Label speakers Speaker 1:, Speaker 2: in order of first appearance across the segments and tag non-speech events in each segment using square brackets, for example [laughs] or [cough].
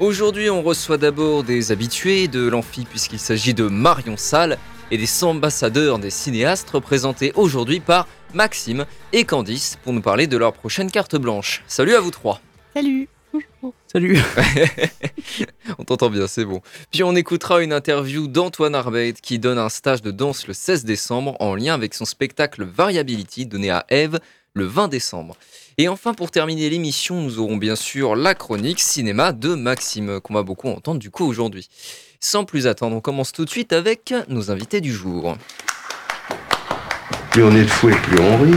Speaker 1: Aujourd'hui, on reçoit d'abord des habitués de l'Amphi puisqu'il s'agit de Marion Salle et des ambassadeurs des cinéastes représentés aujourd'hui par Maxime et Candice pour nous parler de leur prochaine carte blanche. Salut à vous trois.
Speaker 2: Salut.
Speaker 3: Salut. [laughs]
Speaker 1: on t'entend bien, c'est bon. Puis on écoutera une interview d'Antoine Arbeid qui donne un stage de danse le 16 décembre en lien avec son spectacle Variability donné à Eve le 20 décembre. Et enfin, pour terminer l'émission, nous aurons bien sûr la chronique cinéma de Maxime, qu'on va beaucoup entendre du coup aujourd'hui. Sans plus attendre, on commence tout de suite avec nos invités du jour.
Speaker 4: Plus on est de fou et plus on rit.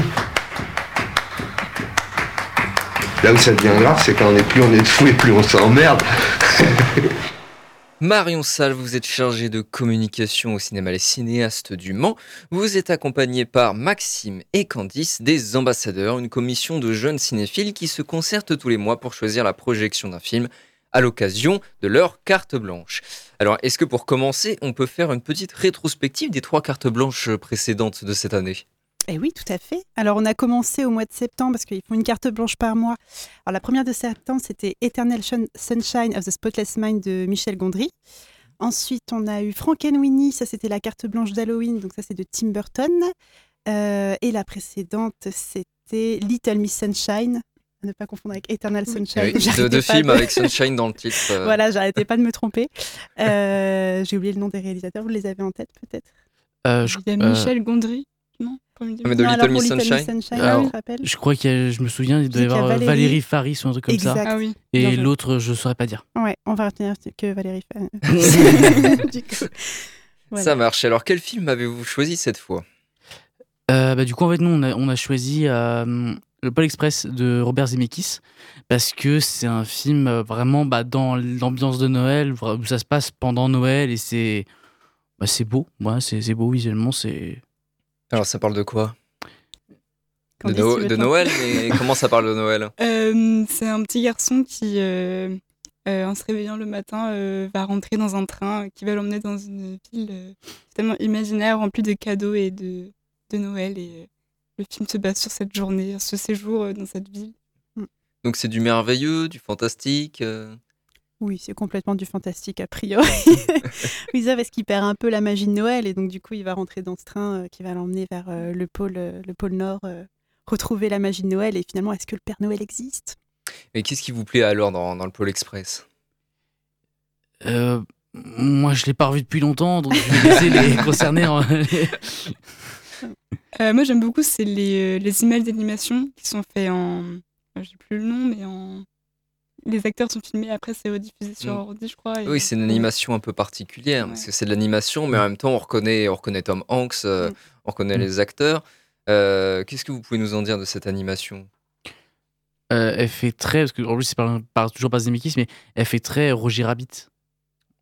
Speaker 4: Là où ça devient grave, c'est quand on est plus on est de fou et plus on s'emmerde. [laughs]
Speaker 1: Marion Salle, vous êtes chargée de communication au cinéma Les Cinéastes du Mans. Vous êtes accompagnée par Maxime et Candice, des ambassadeurs, une commission de jeunes cinéphiles qui se concertent tous les mois pour choisir la projection d'un film à l'occasion de leur carte blanche. Alors, est-ce que pour commencer, on peut faire une petite rétrospective des trois cartes blanches précédentes de cette année?
Speaker 2: Eh oui, tout à fait. Alors, on a commencé au mois de septembre parce qu'ils font une carte blanche par mois. Alors, la première de septembre, c'était Eternal Sunshine of the Spotless Mind de Michel Gondry. Ensuite, on a eu Frankenweenie, ça c'était la carte blanche d'Halloween, donc ça c'est de Tim Burton. Euh, et la précédente, c'était Little Miss Sunshine, à ne pas confondre avec Eternal Sunshine.
Speaker 1: Oui, [laughs] deux, films avec Sunshine dans le titre.
Speaker 2: Euh. voilà, j'arrêtais pas de me tromper. Euh, j'ai oublié le nom des réalisateurs, vous les avez en tête peut-être?
Speaker 3: Je,
Speaker 5: Il y a Michel Gondry, non
Speaker 1: ah, mais de Little Miss Sunshine,
Speaker 3: je crois qu'il je me souviens, il doit y avoir Valérie... Valérie Faris ou un truc comme
Speaker 2: ça.
Speaker 5: Ah, oui.
Speaker 3: Et l'autre, je saurais pas dire.
Speaker 2: Ouais, on va retenir que Valérie Faris. [laughs] [laughs]
Speaker 1: du coup, voilà. Ça marche. Alors, quel film avez-vous choisi cette fois?
Speaker 3: Euh, bah, Du coup, en fait, nous, on a, on a choisi euh, Le Pôle Express de Robert Zemeckis parce que c'est un film euh, vraiment bah, dans l'ambiance de Noël, où ça se passe pendant Noël et c'est bah, beau. Ouais, c'est beau visuellement, c'est
Speaker 1: alors, ça parle de quoi? De, Noël Mais [laughs] comment ça parle de Noël?
Speaker 5: Euh, C'est un petit garçon qui, euh, euh, en se réveillant le matin, va rentrer dans un train qui va l'emmener dans une ville tellement imaginaire, remplie de cadeaux et de, de Noël. Et le film se base sur cette journée, ce séjour dans cette ville.
Speaker 1: Donc, c'est du merveilleux, du fantastique
Speaker 2: oui, c'est complètement du fantastique a priori. [laughs] oui, ça parce qu'il perd un peu la magie de Noël et donc du coup il va rentrer dans ce train euh, qui va l'emmener vers euh, le pôle, euh, le pôle Nord, retrouver la magie de Noël et finalement est-ce que le Père Noël existe?
Speaker 1: Et qu'est-ce qui vous plaît alors dans, dans le pôle Express?
Speaker 3: Moi je l'ai pas revu depuis longtemps donc je vais laisser les [laughs] concernés.
Speaker 5: moi j'aime beaucoup c'est les, les emails d'animation qui sont faits en, j'ai plus le nom mais en les acteurs sont filmés, après c'est rediffusé sur mm. ordi, je crois.
Speaker 1: Oui, c'est une animation un peu particulière, parce que c'est de l'animation, mais en même temps, on reconnaît, on reconnaît Tom Hanks, euh, mm. on reconnaît mm. les acteurs. Euh, qu'est-ce que vous pouvez nous en dire de cette animation?
Speaker 3: Euh, Elle fait très, parce que en plus, c'est pas, toujours pas Zemeckis, mais elle fait très Roger Rabbit.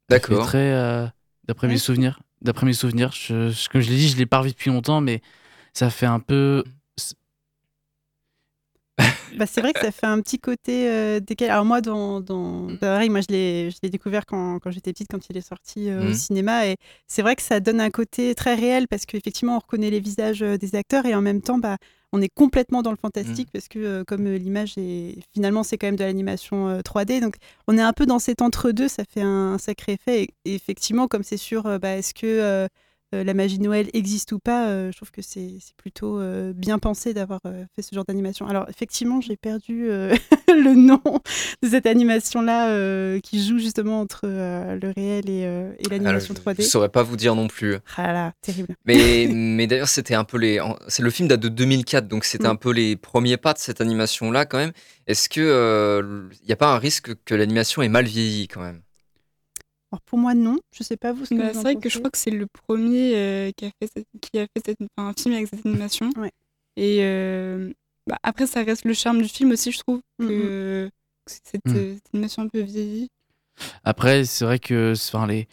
Speaker 1: D'accord.
Speaker 3: Très, d'après mes souvenirs, d'après mes souvenirs, je, comme je l'ai dit, je l'ai pas revu depuis longtemps, mais ça fait un peu
Speaker 2: bah, c'est vrai que ça fait un petit côté euh, décalé. Alors moi, dans, dans... Bah, pareil, moi je l'ai découvert quand, quand j'étais petite, quand il est sorti euh, au mmh. cinéma. Et c'est vrai que ça donne un côté très réel parce qu'effectivement, on reconnaît les visages euh, des acteurs et en même temps, bah, on est complètement dans le fantastique mmh. parce que comme l'image est finalement c'est quand même de l'animation 3D donc on est un peu dans cet entre-deux ça fait un, sacré effet et, et effectivement comme c'est sûr bah, est-ce que euh, la magie de Noël existe ou pas, euh, je trouve que c'est plutôt euh, bien pensé d'avoir fait ce genre d'animation. Alors effectivement, j'ai perdu [laughs] le nom de cette animation-là qui joue justement entre le réel et, l'animation 3D.
Speaker 1: Je ne saurais pas vous dire non plus.
Speaker 2: Ah là, terrible. [laughs]
Speaker 1: Mais, mais d'ailleurs, c'était un peu les... C'est le film date de 2004, donc c'était mm. un peu les premiers pas de cette animation-là quand même. Est-ce qu'il n'y a pas un risque que l'animation ait mal vieilli quand même?
Speaker 2: Pour moi, non. Je sais pas vous.
Speaker 5: Bah, c'est vrai que je crois que c'est le premier euh, qui a fait, qui a fait un film avec cette animation. Et euh, bah, après, ça reste le charme du film aussi, je trouve, que, mm-hmm. cette, mm. animation un peu vieillie.
Speaker 3: Après, c'est vrai que enfin, les,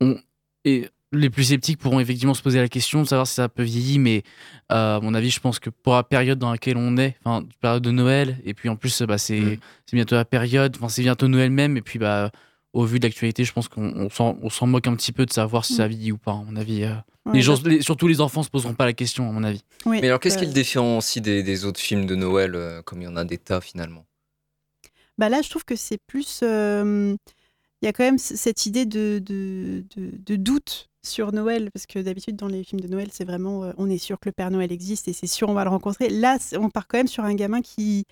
Speaker 3: on, et les plus sceptiques pourront effectivement se poser la question de savoir si ça peut vieillir, mais euh, à mon avis, je pense que pour la période dans laquelle on est, enfin, période de Noël, et puis en plus, bah, c'est
Speaker 1: Mm.
Speaker 3: c'est bientôt la période, enfin, c'est bientôt Noël même, et puis bah, au vu de l'actualité, je pense qu'on on s'en moque un petit peu de savoir si
Speaker 2: Mm.
Speaker 3: ça vieillit ou pas, à mon avis. euh.
Speaker 2: Ouais,
Speaker 3: les gens, les- surtout les enfants se poseront pas la question, à mon avis.
Speaker 2: oui,
Speaker 1: Mais alors, qu'est-ce
Speaker 2: euh,
Speaker 1: qui le différencie des, des autres films de Noël, euh, comme il y en a des tas finalement?
Speaker 2: Bah là, je trouve que c'est plus. euh, Il y a quand même cette idée de, de, de- de doute sur Noël, parce que d'habitude, dans les films de Noël, c'est vraiment euh, on est sûr que le Père Noël existe et c'est sûr on va le rencontrer. Là, on part quand même sur un gamin qui,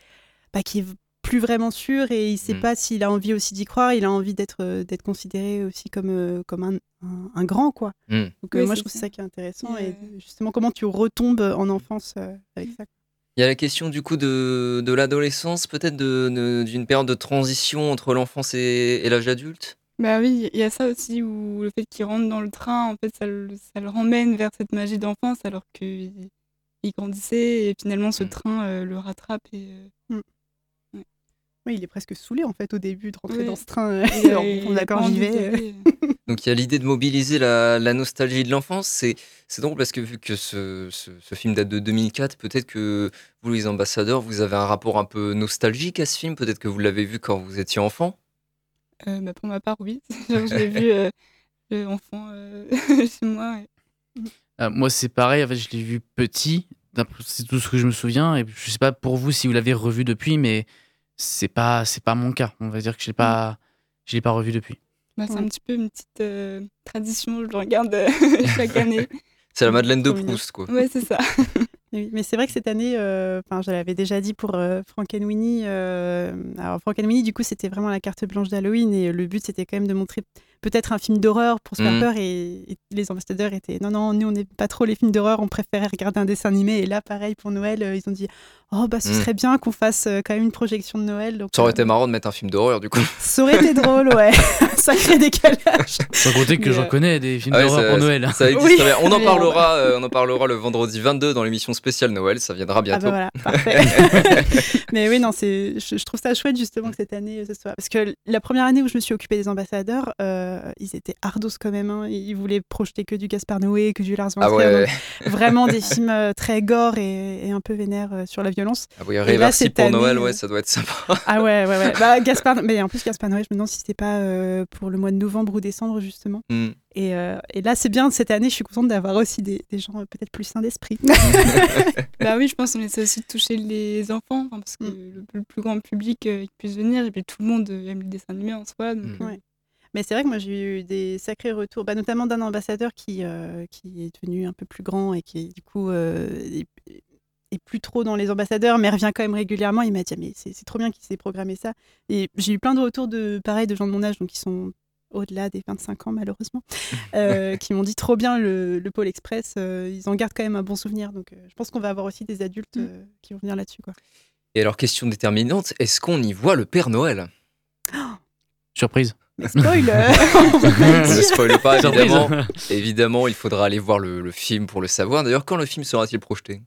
Speaker 2: bah, qui est plus vraiment sûr et il sait
Speaker 1: Mm.
Speaker 2: pas s'il a envie aussi d'y croire, il a envie d'être euh, d'être considéré aussi comme, euh, comme un, un- un grand, quoi.
Speaker 1: Mm.
Speaker 2: Donc euh,
Speaker 5: Oui,
Speaker 2: moi, je trouve
Speaker 5: ça.
Speaker 2: ça qui est intéressant
Speaker 5: Et,
Speaker 2: et
Speaker 5: euh,
Speaker 2: justement comment tu retombes en enfance euh, avec ça?
Speaker 1: Il y a la question du coup de, de l'adolescence, peut-être de- de- d'une période de transition entre l'enfance et, et l'âge adulte?
Speaker 5: Bah oui, il y a ça aussi où le fait qu'il rentre dans le train, en fait, ça le, ça le ramène vers cette magie d'enfance alors qu'il il grandissait et finalement ce
Speaker 1: Mm.
Speaker 5: train euh, le rattrape et euh,
Speaker 2: Oui, il est presque saoulé en fait au début de rentrer
Speaker 5: Oui.
Speaker 2: dans ce train.
Speaker 5: euh,
Speaker 2: d'accord, [laughs]
Speaker 5: pas
Speaker 2: j'y vais. euh. [laughs]
Speaker 1: Donc il y a l'idée de mobiliser la, la nostalgie de l'enfance. C'est c'est drôle parce que vu que ce, ce- ce film date de 2004, peut-être que vous les ambassadeurs, vous avez un rapport un peu nostalgique à ce film. Peut-être que vous l'avez vu quand vous étiez enfant.
Speaker 5: Euh, bah, pour ma part, oui. [laughs] Genre, je l'ai vu euh, euh, enfant euh, chez moi. ouais.
Speaker 3: Euh, moi, c'est pareil. En fait, je l'ai vu petit. C'est tout ce que je me souviens. Et je sais pas pour vous si vous l'avez revu depuis, mais c'est pas c'est pas mon cas. On va dire que je l'ai pas je l'ai pas revu depuis.
Speaker 5: Bah, c'est
Speaker 2: Ouais.
Speaker 5: un petit peu une petite euh, tradition, je le regarde euh, [laughs] chaque année. [laughs]
Speaker 1: C'est la Madeleine de. Proust, quoi.
Speaker 5: Ouais, c'est ça. [laughs]
Speaker 2: Oui, mais c'est vrai que cette année, euh, enfin, je l'avais déjà dit pour euh, Frankenweenie. euh, alors Frankenweenie, du coup, c'était vraiment la carte blanche d'Halloween et le but, c'était quand même de montrer peut-être un film d'horreur pour se faire
Speaker 1: Mhm.
Speaker 2: peur. Et, et les ambassadeurs étaient non, non, nous, on n'aime pas trop les films d'horreur, on préférait regarder un dessin animé. Et là, pareil pour Noël, euh, ils ont dit oh bah ce
Speaker 1: Mhm.
Speaker 2: serait bien qu'on fasse euh, quand même une projection de Noël. Donc,
Speaker 1: Ça aurait
Speaker 2: euh,
Speaker 1: été marrant de mettre un film d'horreur, du coup.
Speaker 2: ça aurait été drôle, ouais. [laughs] [laughs] Sacré décalage.
Speaker 3: Sans compter que j'en
Speaker 2: euh,
Speaker 3: connais des films
Speaker 1: Ah ouais,
Speaker 3: d'horreur pour Noël.
Speaker 1: Ça existe
Speaker 2: Oui.
Speaker 1: très bien. On en parlera, euh, on en parlera le vendredi 22 dans l'émission spéciale Noël. Ça viendra
Speaker 2: Ah
Speaker 1: bientôt.
Speaker 2: bah voilà, [laughs] parfait. Mais oui, non, c'est, je, je trouve ça chouette justement que cette année ce soit. Parce que la première année où je me suis occupée des ambassadeurs, euh, ils étaient ardos quand même. hein. Ils voulaient projeter que du Gaspard Noé, que du Lars von
Speaker 1: Ah ouais,
Speaker 2: donc Vraiment des films euh, très gore et, et un peu vénères euh, sur la violence.
Speaker 1: ah oui,
Speaker 2: là, cette
Speaker 1: pour
Speaker 2: année,
Speaker 1: Noël,
Speaker 2: euh,
Speaker 1: ouais, ça doit être sympa.
Speaker 2: Ah ouais, ouais, ouais. Bah, [laughs] Gaspard, mais en plus, Gaspard Noé, je me demande si c'était pas euh, pour le mois de novembre ou décembre justement.
Speaker 1: Hmm.
Speaker 2: Et, euh, et là, c'est bien, cette année, je suis contente d'avoir aussi des, des gens euh, peut-être plus sains d'esprit. [laughs] [laughs]
Speaker 5: bah oui, je pense qu'on essaie aussi de toucher les enfants, parce que
Speaker 2: Mm.
Speaker 5: le, le plus grand public euh, qui puisse venir, et puis tout le monde euh, aime le dessin animé en soi. Donc,
Speaker 1: Mm.
Speaker 5: euh,
Speaker 2: Ouais. Mais c'est vrai que moi j'ai eu des sacrés retours, bah, notamment d'un ambassadeur qui, euh, qui est devenu un peu plus grand et qui du coup euh, est, est plus trop dans les ambassadeurs, mais revient quand même régulièrement. Il m'a dit Ah, mais c'est c'est trop bien qu'il s'est programmé ça. Et j'ai eu plein de retours de pareil de gens de mon âge, donc qui sont au-delà des 25 ans malheureusement, [laughs] euh, qui m'ont dit trop bien le, le Pôle Express. euh, ils en gardent quand même un bon souvenir. Donc euh, je pense qu'on va avoir aussi des adultes
Speaker 5: Mm.
Speaker 2: euh, qui vont venir là-dessus. quoi.
Speaker 1: Et alors, question déterminante, est-ce qu'on y voit le Père Noël?
Speaker 3: Surprise.
Speaker 2: Mais spoil on va pas le
Speaker 1: Ne spoil pas, évidemment. évidemment, il faudra aller voir le, le film pour le savoir. D'ailleurs, quand le film sera-t-il projeté?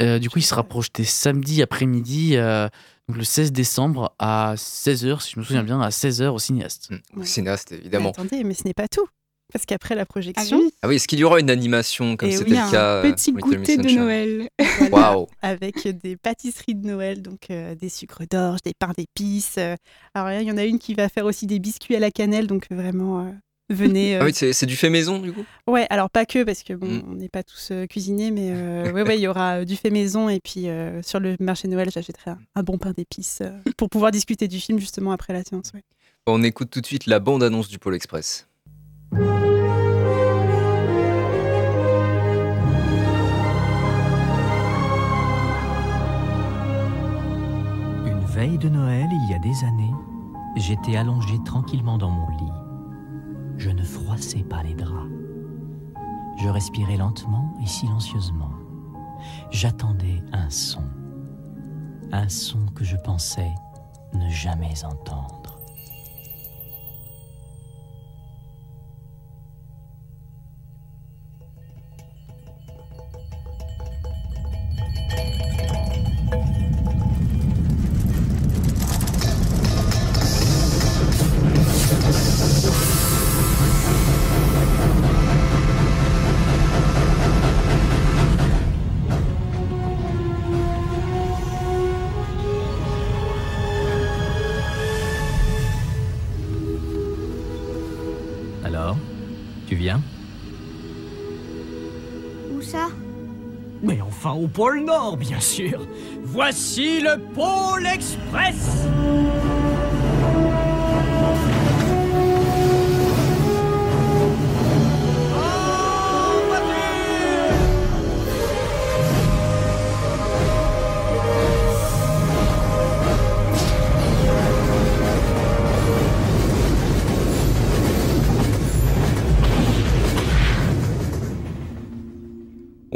Speaker 3: Euh, du coup, il sera projeté samedi après-midi, euh, donc le 16 décembre à 16h, si je me souviens bien, à 16h au cinéaste.
Speaker 1: Hmm,
Speaker 2: Ouais.
Speaker 1: Cinéaste,
Speaker 2: Mais
Speaker 1: évidemment.
Speaker 2: attendez, mais ce n'est pas tout. Parce qu'après la
Speaker 5: Ah
Speaker 2: projection,
Speaker 5: oui,
Speaker 1: Ah oui, est-ce qu'il y aura une animation comme
Speaker 2: Et
Speaker 1: c'était
Speaker 2: oui,
Speaker 1: le
Speaker 5: un
Speaker 1: cas euh,
Speaker 5: petit
Speaker 1: Little
Speaker 5: goûter de Noël.
Speaker 2: voilà,
Speaker 1: Waouh [laughs]
Speaker 2: avec des pâtisseries de Noël, donc euh, des sucres d'orge, des pains d'épices. euh. alors là, il y en a une qui va faire aussi des biscuits à la cannelle, donc euh, vraiment, euh, venez. euh.
Speaker 1: Ah oui, c'est du fait maison, du coup?
Speaker 2: Ouais, alors pas que, parce que bon,
Speaker 1: Mm.
Speaker 2: on n'est pas tous euh, cuisinés, mais euh, ouais, ouais, il y aura euh, du fait maison, et puis euh, sur le marché de Noël, j'achèterai un, un bon pain d'épices euh, pour pouvoir discuter du film justement après la séance. ouais.
Speaker 1: On écoute tout de suite la bande-annonce du Pôle Express.
Speaker 6: Une veille de Noël, il y a des années, j'étais allongé tranquillement dans mon lit. Je ne froissais pas les draps. Je respirais lentement et silencieusement. J'attendais un son. Un son que je pensais ne jamais entendre.
Speaker 7: Música au pôle Nord, bien sûr. Voici le pôle Express.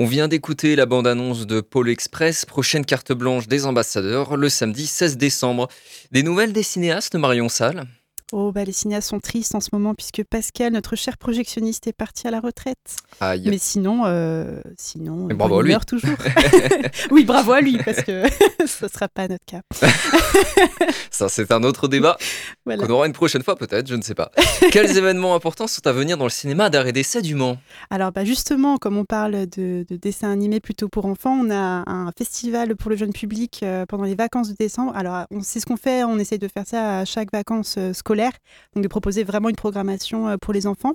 Speaker 1: On vient d'écouter la bande-annonce de Pôle Express, prochaine carte blanche des ambassadeurs, le samedi 16 décembre. Des nouvelles des cinéastes, Marion Salle?
Speaker 2: Oh, bah, les cinéastes sont tristes en ce moment puisque Pascal, notre cher projectionniste, est parti à la retraite.
Speaker 1: Aïe.
Speaker 2: Mais sinon, euh, sinon
Speaker 1: Mais bravo à lui.
Speaker 2: toujours. [laughs] [laughs] oui, bravo à lui parce que [laughs] ce ne sera pas notre cas.
Speaker 1: Ça, c'est un autre débat
Speaker 2: Voilà.
Speaker 1: qu'on aura une prochaine fois peut-être, je ne sais pas. Quels événements importants sont à venir dans le cinéma d'arrêt d'essai du Mans?
Speaker 2: Alors bah justement, comme on parle de, de dessins animés plutôt pour enfants, on a un festival pour le jeune public euh, pendant les vacances de décembre. Alors on sait ce qu'on fait, on essaye de faire ça à chaque vacances euh, donc de proposer vraiment une programmation euh, pour les enfants.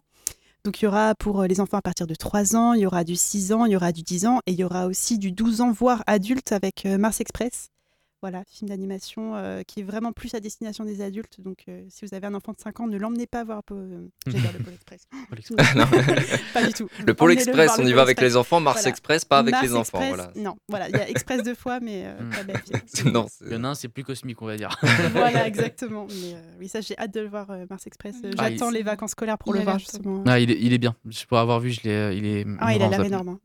Speaker 2: Donc il y aura pour euh, les enfants à partir de 3 ans, il y aura du 6 ans, il y aura du 10 ans et il y aura aussi du 12 ans, voire adulte avec euh, Mars Express. Voilà, film d'animation euh, qui est vraiment plus à destination des adultes. Donc euh, si vous avez un enfant de 5 ans, ne l'emmenez pas voir... Po- euh, le Pôle Express. [laughs] [laughs] [laughs] Pas du tout.
Speaker 1: Le Pôle Express, on y va avec les enfants, Mars
Speaker 2: Voilà.
Speaker 1: Express, pas avec
Speaker 2: Mars
Speaker 1: les enfants.
Speaker 2: Express,
Speaker 1: Voilà.
Speaker 2: Non, voilà, il y a Express deux fois, mais euh,
Speaker 3: Mm.
Speaker 2: pas belle.
Speaker 1: non, c'est-
Speaker 3: Il y en a un, c'est plus cosmique, on va dire.
Speaker 2: voilà, exactement. Mais euh, oui, ça, j'ai hâte de le voir, euh, Mars Express.
Speaker 3: Ah,
Speaker 2: J'attends
Speaker 3: il-
Speaker 2: les vacances scolaires pour
Speaker 5: Il
Speaker 2: le voir, justement.
Speaker 3: Ah, il, est, il est bien. Je pour avoir vu, je l'ai, euh, il est.
Speaker 2: Ah, il a
Speaker 3: vraiment
Speaker 2: énorme.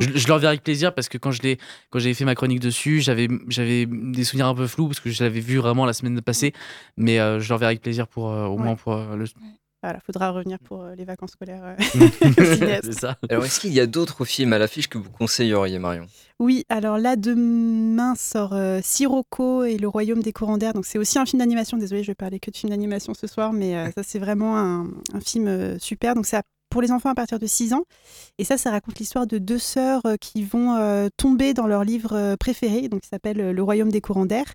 Speaker 3: Je, je le reverrai avec plaisir parce que quand je l'ai, quand j'avais fait ma chronique dessus, j'avais, j'avais des souvenirs un peu flous parce que je l'avais vu vraiment la semaine passée, mais euh, je le reverrai avec plaisir pour euh, au
Speaker 2: Ouais.
Speaker 3: moins pour euh, le.
Speaker 2: Voilà, faudra revenir pour euh, les vacances scolaires. euh. [laughs] cinéaste.
Speaker 3: C'est ça.
Speaker 1: Alors, est-ce qu'il y a d'autres films à l'affiche que vous conseilleriez, Marion?
Speaker 2: Oui, alors là, demain sort euh, Sirocco et le Royaume des courants d'air. Donc, c'est aussi un film d'animation. Désolée, je vais parler que de films d'animation ce soir, mais euh, ça, c'est vraiment un, un film euh, super. Donc, c'est à- pour les enfants à partir de 6 ans. Et ça, ça raconte l'histoire de deux sœurs euh, qui vont euh, tomber dans leur livre euh, préféré, donc qui s'appelle Le Royaume des courants d'air.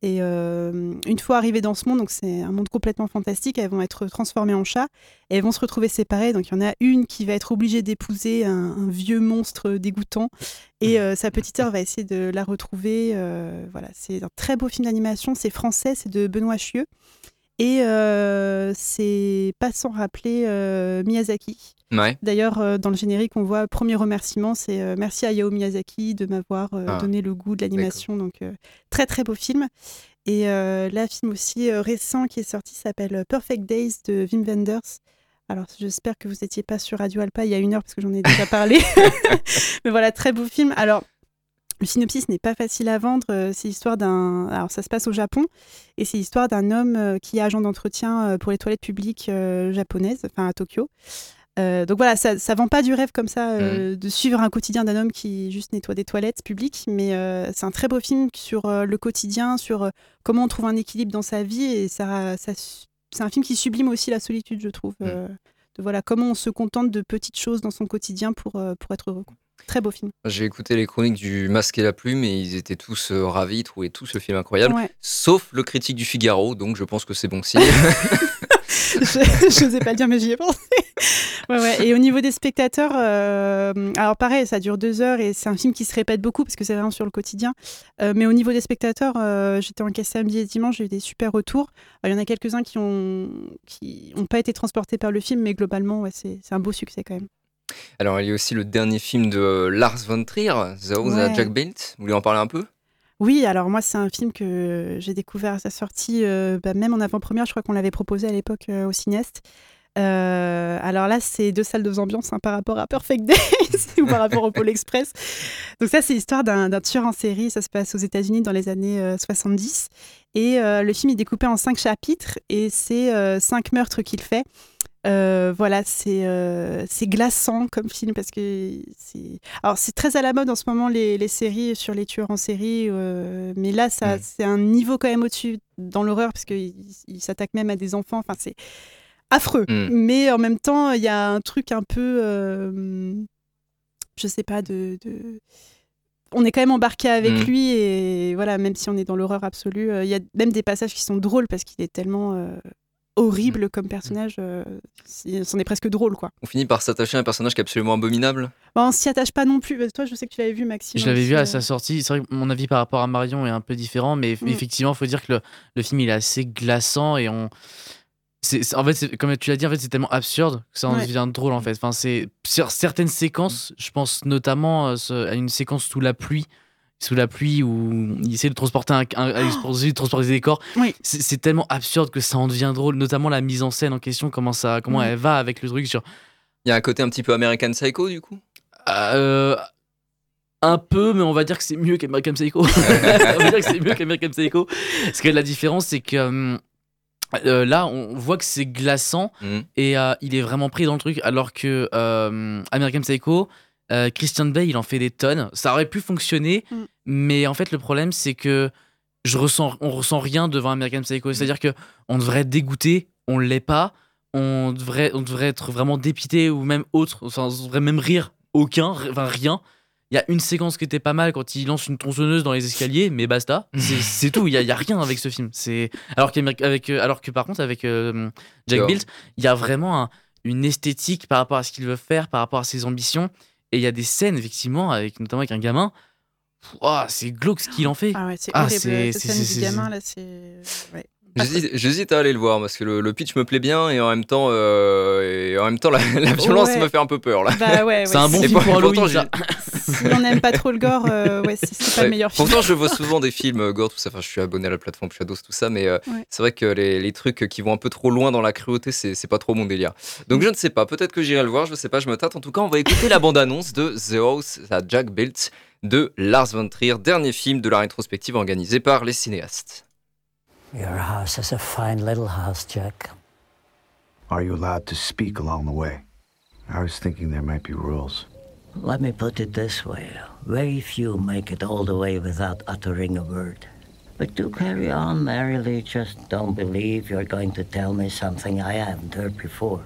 Speaker 2: Et euh, une fois arrivées dans ce monde, donc c'est un monde complètement fantastique, elles vont être transformées en chats et elles vont se retrouver séparées. Donc il y en a une qui va être obligée d'épouser un, un vieux monstre dégoûtant et euh, sa petite sœur va essayer de la retrouver. euh, voilà, c'est un très beau film d'animation. C'est français, c'est de Benoît Chieux et euh, c'est pas sans rappeler euh, Miyazaki.
Speaker 1: Ouais.
Speaker 2: D'ailleurs, euh, dans le générique, on voit premier remerciement, c'est merci à Hayao Miyazaki de m'avoir
Speaker 1: Ah,
Speaker 2: donné le goût de l'animation. Donc très très beau film. Et là, film aussi récent qui est sorti s'appelle Perfect Days de Wim Wenders. Alors j'espère que vous n'étiez pas sur Radio Alpa il y a une heure parce que j'en ai déjà parlé. [laughs] [laughs] Mais voilà, très beau film. Alors le synopsis n'est pas facile à vendre. euh, C'est l'histoire d'un. Alors, ça se passe au Japon et c'est l'histoire d'un homme euh, qui est agent d'entretien euh, pour les toilettes publiques japonaises, enfin à Tokyo. Euh, donc voilà, ça, ça vend pas du rêve comme ça euh, de suivre un quotidien d'un homme qui juste nettoie des toilettes publiques, mais euh, c'est un très beau film sur le quotidien, sur comment on trouve un équilibre dans sa vie et ça, ça c'est un film qui sublime aussi la solitude, je trouve. euh, de voilà comment on se contente de petites choses dans son quotidien pour, pour être heureux. quoi. Très beau film.
Speaker 1: J'ai écouté les chroniques du Masque et la Plume et ils étaient tous euh, ravis, ils trouvaient tout ce film incroyable,
Speaker 2: Ouais.
Speaker 1: sauf le critique du Figaro, donc je pense que c'est bon signe. [laughs] [laughs]
Speaker 2: je n'osais pas le dire, mais j'y ai pensé. Ouais, ouais. Et au niveau des spectateurs, euh, alors pareil, ça dure deux heures et c'est un film qui se répète beaucoup parce que c'est vraiment sur le quotidien. Euh, mais au niveau des spectateurs, euh, j'étais encaissé samedi et dimanche, j'ai eu des super retours. Il y en a quelques-uns qui n'ont qui ont pas été transportés par le film, mais globalement, ouais, c'est un beau succès quand même.
Speaker 1: Alors, il y a aussi le dernier film de Lars von Trier, The House
Speaker 2: Ouais.
Speaker 1: Jack Belt. Vous voulez en parler un peu?
Speaker 2: Oui, alors moi, c'est un film que j'ai découvert à sa sortie, euh, bah, même en avant-première, je crois qu'on l'avait proposé à l'époque euh, au cinéaste. Euh, alors là, c'est deux salles, deux ambiances hein, par rapport à Perfect Days [laughs] ou par rapport au Pôle Express. Donc ça, c'est l'histoire d'un tueur en série. Ça se passe aux États-Unis dans les années euh, 70. Et euh, le film est découpé en cinq chapitres et c'est cinq meurtres qu'il fait. Euh, voilà, c'est euh, c'est glaçant comme film parce que c'est. Alors, c'est très à la mode en ce moment les, les séries sur les tueurs en série, euh, mais là, ça,
Speaker 1: Mm.
Speaker 2: c'est un niveau quand même au-dessus dans l'horreur parce qu'il il s'attaque même à des enfants. Enfin, c'est affreux.
Speaker 1: Mm.
Speaker 2: Mais en même temps, il y a un truc un peu. je sais pas, de. de- On est quand même embarqué avec
Speaker 1: Mm.
Speaker 2: lui et voilà, même si on est dans l'horreur absolue, euh, il y a même des passages qui sont drôles parce qu'il est tellement. euh, horrible comme personnage. Euh, c'en est presque drôle, quoi.
Speaker 1: On finit par s'attacher à un personnage qui est absolument abominable.
Speaker 2: Bah, on s'y attache pas non plus. Toi, je sais que tu l'avais vu, Maxime.
Speaker 3: Je l'avais vu à
Speaker 2: euh.
Speaker 3: sa sortie. C'est vrai que mon avis par rapport à Marion est un peu différent, mais mm. effectivement, il faut dire que le, le, film il est assez glaçant et on. En fait, comme tu l'as dit, en fait, c'est tellement absurde que ça en devient drôle en fait. Enfin, c'est sur certaines séquences, je pense notamment à une séquence sous la pluie sous la pluie où il essaie de transporter un, de transporter des décors.
Speaker 2: Oui.
Speaker 3: C'est tellement absurde que ça en devient drôle, notamment la mise en scène en question, comment ça, comment elle va avec le truc sur.
Speaker 1: Il y a un côté un petit peu American Psycho du coup?
Speaker 3: Euh, un peu, mais on va dire que c'est mieux qu'American Psycho. [laughs] on va dire que c'est mieux qu'American Psycho. Parce que la différence, c'est que hum, euh, là, on voit que c'est glaçant mm. et euh, il est vraiment pris dans le truc, alors que American Psycho, euh, Christian Bale, il en fait des tonnes. Ça aurait pu fonctionner, mm. mais en fait, le problème, c'est que je ressens, on ressent rien devant American Psycho. C'est-à-dire que on devrait être dégoûté, on l'est pas. On devrait, on devrait être vraiment dépité ou même autre. Enfin, on devrait même rire. Aucun, enfin rien. Il y a une séquence qui était pas mal quand il lance une tronçonneuse dans les escaliers, mais basta. C'est [laughs] tout. Il y, a, rien avec ce film. C'est alors, avec, euh, alors que par contre avec euh, Jack Bilt, il y a vraiment une esthétique par rapport à ce qu'il veut faire, par rapport à ses ambitions. Et il y a des scènes, effectivement, avec, notamment avec un gamin. c'est glauque ce qu'il en fait.
Speaker 2: Ah ouais, c'est ah, horrible. Cette scène du gamin, là, c'est.
Speaker 1: J'hésite à aller le voir parce que le, pitch me plaît bien et en même temps, euh, et en même temps la, violence me fait un peu peur là.
Speaker 2: Bah ouais,
Speaker 3: c'est un bon film pour Halloween.
Speaker 2: si on n'aime pas trop le gore, euh, ouais, c'est pas le meilleur film.
Speaker 1: Pourtant, je vois souvent des films euh, gore, tout ça. Enfin, je suis abonné à la plateforme Shadows, tout ça, mais c'est vrai que les, les, trucs qui vont un peu trop loin dans la cruauté, c'est pas trop mon délire. Donc, je ne sais pas. Peut-être que j'irai le voir. Je ne sais pas. Je me tâte. En tout cas, on va écouter la bande-annonce de The House à Jack Built de Lars von Trier, dernier film de la rétrospective organisée par les cinéastes.
Speaker 8: Your house is a fine little house, Jack.
Speaker 9: Are you allowed to speak along the way? I was thinking there might be rules.
Speaker 8: Let me put it this way. Very few make it all the way without uttering a word. But do carry on merrily. Just don't believe you're going to tell me something I haven't heard before.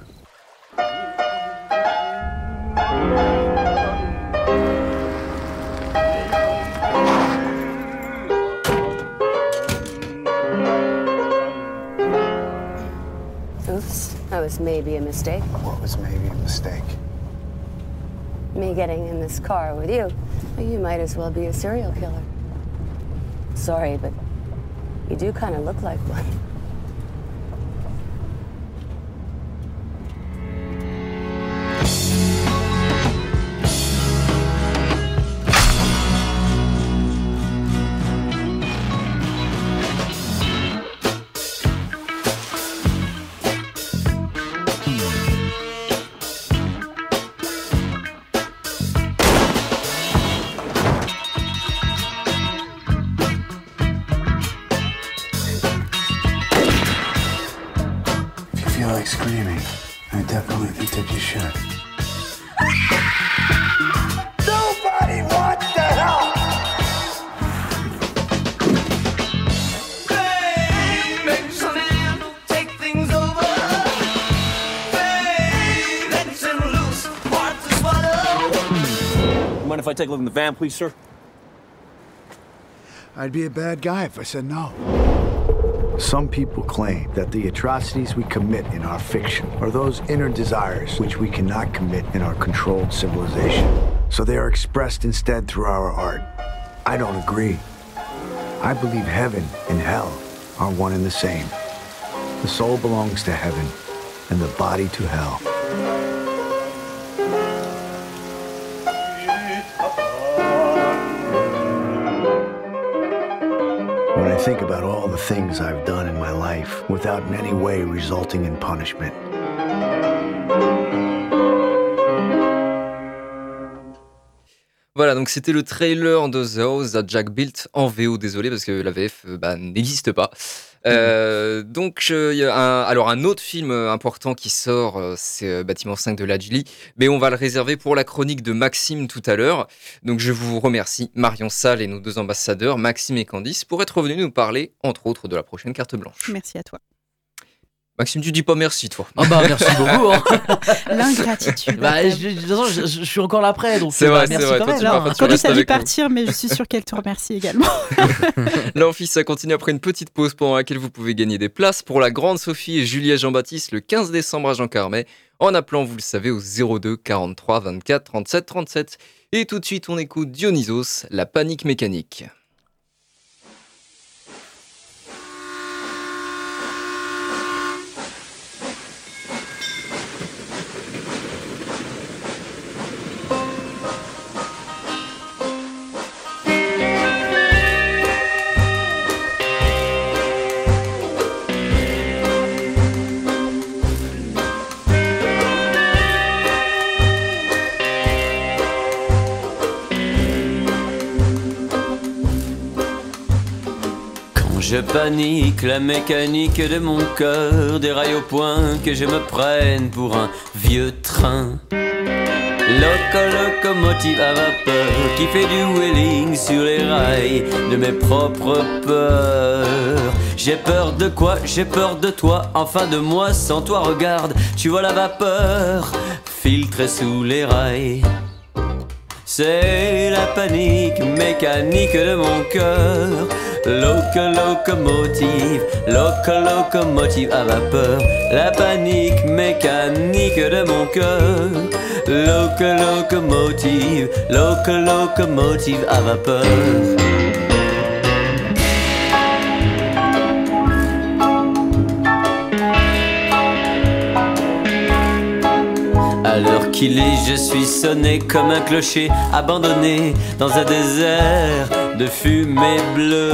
Speaker 10: Was maybe a mistake.
Speaker 9: What was maybe a mistake?
Speaker 10: Me getting in this car with you. You might as well be a serial killer. Sorry, but you do kind of look like one. [laughs]
Speaker 11: feel like screaming, I
Speaker 9: definitely think that you should. Nobody wants the help!
Speaker 7: Mind if I
Speaker 11: take a look in the van, please, sir?
Speaker 9: I'd be a bad guy if I said no. Some people claim that the atrocities we commit in our fiction are those inner desires which we cannot commit in our controlled civilization. So they are expressed instead through our art. I don't agree. I believe heaven and hell are one and the same. The soul belongs to heaven and the body to hell. Think about all the things I've done in my life without in any way resulting in punishment.
Speaker 1: Voilà, donc c'était le trailer de The House that Jack Built en VO, désolé parce que la VF euh, bah, n'existe pas. Euh, donc, il y a un, alors un autre film important qui sort, euh, c'est euh, Bâtiment 5 de Lajli, mais on va le réserver pour la chronique de Maxime tout à l'heure. Donc, je vous remercie, Marion Salle et nos deux ambassadeurs, Maxime et Candice, pour être revenus nous parler, entre autres, de la prochaine carte blanche.
Speaker 2: Merci à toi.
Speaker 1: Maxime, tu dis pas merci, toi.
Speaker 3: Ah bah merci [laughs] beaucoup. hein.
Speaker 2: L'ingratitude.
Speaker 3: Bah, je, de toute façon, je, je- je suis encore là après, donc
Speaker 1: C'est
Speaker 3: euh,
Speaker 1: vrai,
Speaker 3: bah, merci
Speaker 1: vrai,
Speaker 3: quand
Speaker 1: toi,
Speaker 3: même.
Speaker 1: tu
Speaker 2: as dû partir, mais je suis sûre qu'elle te remercie également. [laughs]
Speaker 1: L'Amphi, ça continue après une petite pause pendant laquelle vous pouvez gagner des places pour la Grande Sophie et Julia Jean-Baptiste le 15 décembre à Jean Carmet en appelant, vous le savez, au 02 43 24 37 37. Et tout de suite, on écoute Dionysos, la panique mécanique.
Speaker 12: Panique, la mécanique de mon cœur déraille au point que je me prenne pour un vieux train. Loco locomotive à vapeur qui fait du wheeling sur les rails de mes propres peurs. J'ai peur de quoi? J'ai peur de toi, enfin de moi sans toi. Regarde, tu vois la vapeur filtrée sous les rails. C'est la panique mécanique de mon cœur. Loco locomotive, loco locomotive à vapeur. La panique mécanique de mon cœur. Loco locomotive, loco locomotive à vapeur. Je suis sonné comme un clocher abandonné dans un désert de fumée bleue.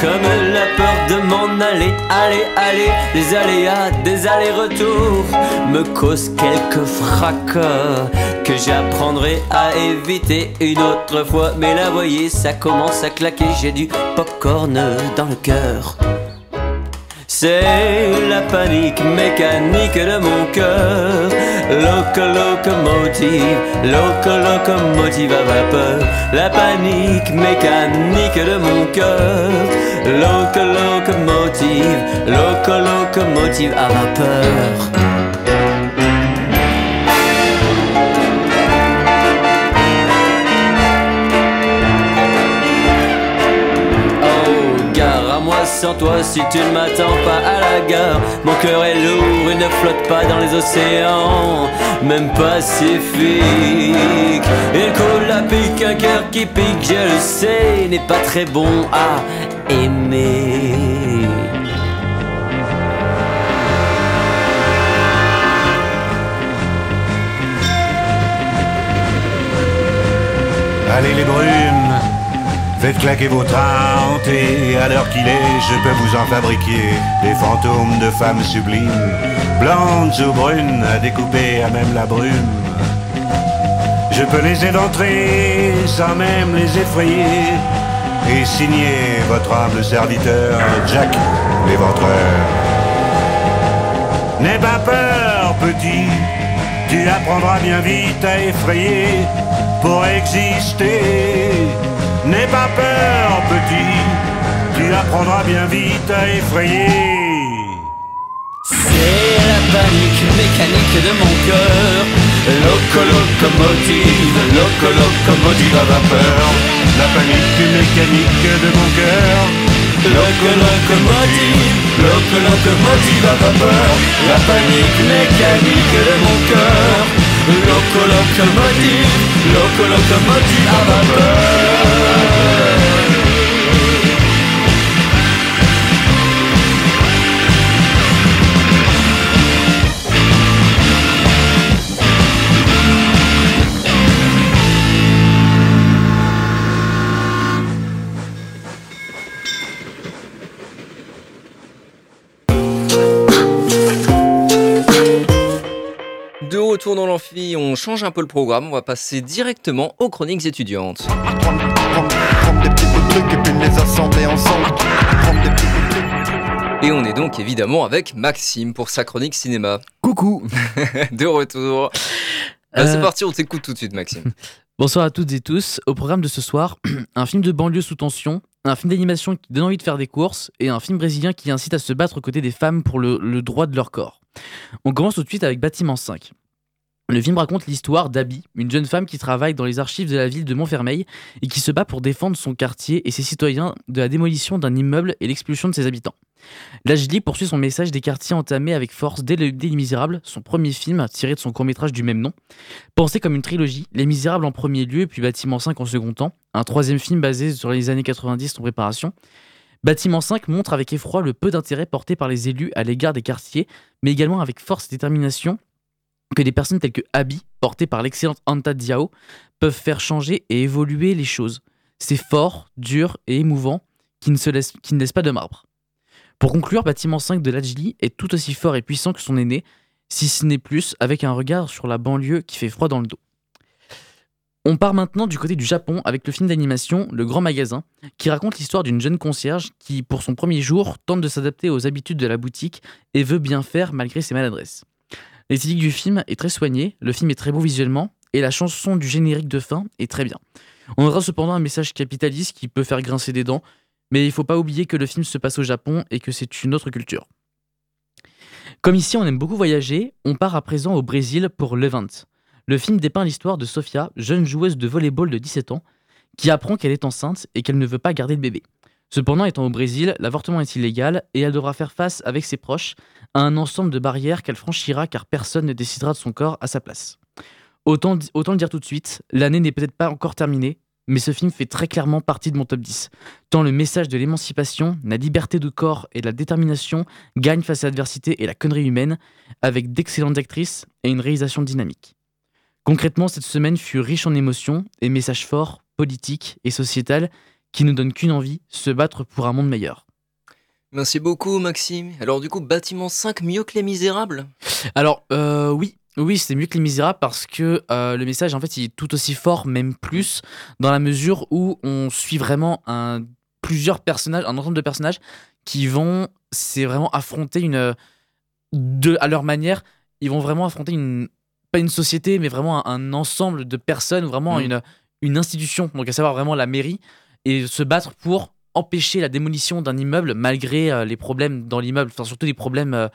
Speaker 12: Comme la peur de m'en aller, aller, aller, des aléas, des allers-retours me causent quelques fracas que j'apprendrai à éviter une autre fois. Mais là, voyez, ça commence à claquer, j'ai du popcorn dans le cœur. C'est la panique mécanique de mon cœur. Loco locomotive, loco locomotive à vapeur. La panique mécanique de mon cœur. Loco locomotive, loco locomotive à vapeur. Sans toi si tu ne m'attends pas à la gare. Mon cœur est lourd, il ne flotte pas dans les océans, même pacifique. Il coule à pique, un cœur qui pique, je le sais, n'est pas très bon à aimer.
Speaker 13: Allez les brumes, faites claquer vos trains. À l'heure qu'il est, je peux vous en fabriquer des fantômes de femmes sublimes, blondes ou brunes, à découper à même la brume. Je peux les éventrer sans même les effrayer et signer votre humble serviteur, Jack l'éventreur. N'aie pas peur, petit, tu apprendras bien vite à effrayer pour exister. N'aie pas peur, petit, tu apprendras bien vite à effrayer.
Speaker 12: C'est la panique mécanique de mon cœur. Loco locomotive, loco locomotive à vapeur.
Speaker 13: La panique mécanique de mon cœur.
Speaker 12: Loco locomotive, loco locomotive à vapeur. La panique mécanique de mon cœur. Loco locomotive, loco locomotive à vapeur.
Speaker 1: On change un peu le programme, on va passer directement aux chroniques étudiantes. Et on est donc évidemment avec Maxime pour sa chronique cinéma.
Speaker 3: Coucou [laughs]
Speaker 1: De retour. Ah, C'est
Speaker 3: Euh,
Speaker 1: parti, on t'écoute tout de suite Maxime. [laughs]
Speaker 3: Bonsoir à toutes et tous. Au programme de ce soir, [clears throat] un film de banlieue sous tension, un film d'animation qui donne envie de faire des courses et un film brésilien qui incite à se battre aux côtés des femmes pour le, le droit de leur corps. On commence tout de suite avec Bâtiment 5. Le film raconte l'histoire d'Abby, une jeune femme qui travaille dans les archives de la ville de Montfermeil et qui se bat pour défendre son quartier et ses citoyens de la démolition d'un immeuble et l'expulsion de ses habitants. Lajli poursuit son message des quartiers entamés avec force dès, le, Les Misérables, son premier film tiré de son court-métrage du même nom. Pensé comme une trilogie, Les Misérables en premier lieu, puis Bâtiment 5 en second temps, un troisième film basé sur les années 90 en préparation. Bâtiment 5 montre avec effroi le peu d'intérêt porté par les élus à l'égard des quartiers, mais également avec force et détermination que des personnes telles que Abby, portées par l'excellente Anta Diao, peuvent faire changer et évoluer les choses. C'est fort, dur et émouvant, qui ne, se laisse, qui ne laisse pas de marbre. Pour conclure, Bâtiment 5 de Lajli est tout aussi fort et puissant que son aîné, si ce n'est plus, avec un regard sur la banlieue qui fait froid dans le dos. On part maintenant du côté du Japon avec le film d'animation Le Grand Magasin, qui raconte l'histoire d'une jeune concierge qui, pour son premier jour, tente de s'adapter aux habitudes de la boutique et veut bien faire malgré ses maladresses. L'esthétique du film est très soignée, le film est très beau visuellement, et la chanson du générique de fin est très bien. On aura cependant un message capitaliste qui peut faire grincer des dents, mais il faut pas oublier que le film se passe au Japon et que c'est une autre culture. Comme ici on aime beaucoup voyager, on part à présent au Brésil pour Levant. Le film dépeint l'histoire de Sofia, jeune joueuse de volleyball de 17 ans, qui apprend qu'elle est enceinte et qu'elle ne veut pas garder le bébé. Cependant, étant au Brésil, l'avortement est illégal et elle devra faire face avec ses proches à un ensemble de barrières qu'elle franchira car personne ne décidera de son corps à sa place. Autant, le dire tout de suite, l'année n'est peut-être pas encore terminée, mais ce film fait très clairement partie de mon top 10. Tant le message de l'émancipation, la liberté de corps et la détermination gagnent face à l'adversité et la connerie humaine, avec d'excellentes actrices et une réalisation dynamique. Concrètement, cette semaine fut riche en émotions et messages forts, politiques et sociétals qui ne donnent qu'une envie, se battre pour un monde meilleur.
Speaker 1: Merci beaucoup Maxime. Alors du coup, Bâtiment 5 mieux que Les Misérables?
Speaker 3: Alors euh, oui, oui, c'est mieux que Les Misérables parce que euh, le message en fait il est tout aussi fort, même plus, dans la mesure où on suit vraiment un, plusieurs personnages, un ensemble de personnages qui vont, c'est vraiment affronter une, de, à leur manière, ils vont vraiment affronter une, pas une société, mais vraiment un, un ensemble de personnes, vraiment
Speaker 1: Mm.
Speaker 3: une, une institution, donc à savoir vraiment la mairie, et se battre pour empêcher la démolition d'un immeuble malgré euh, les problèmes dans l'immeuble, enfin surtout des problèmes, euh,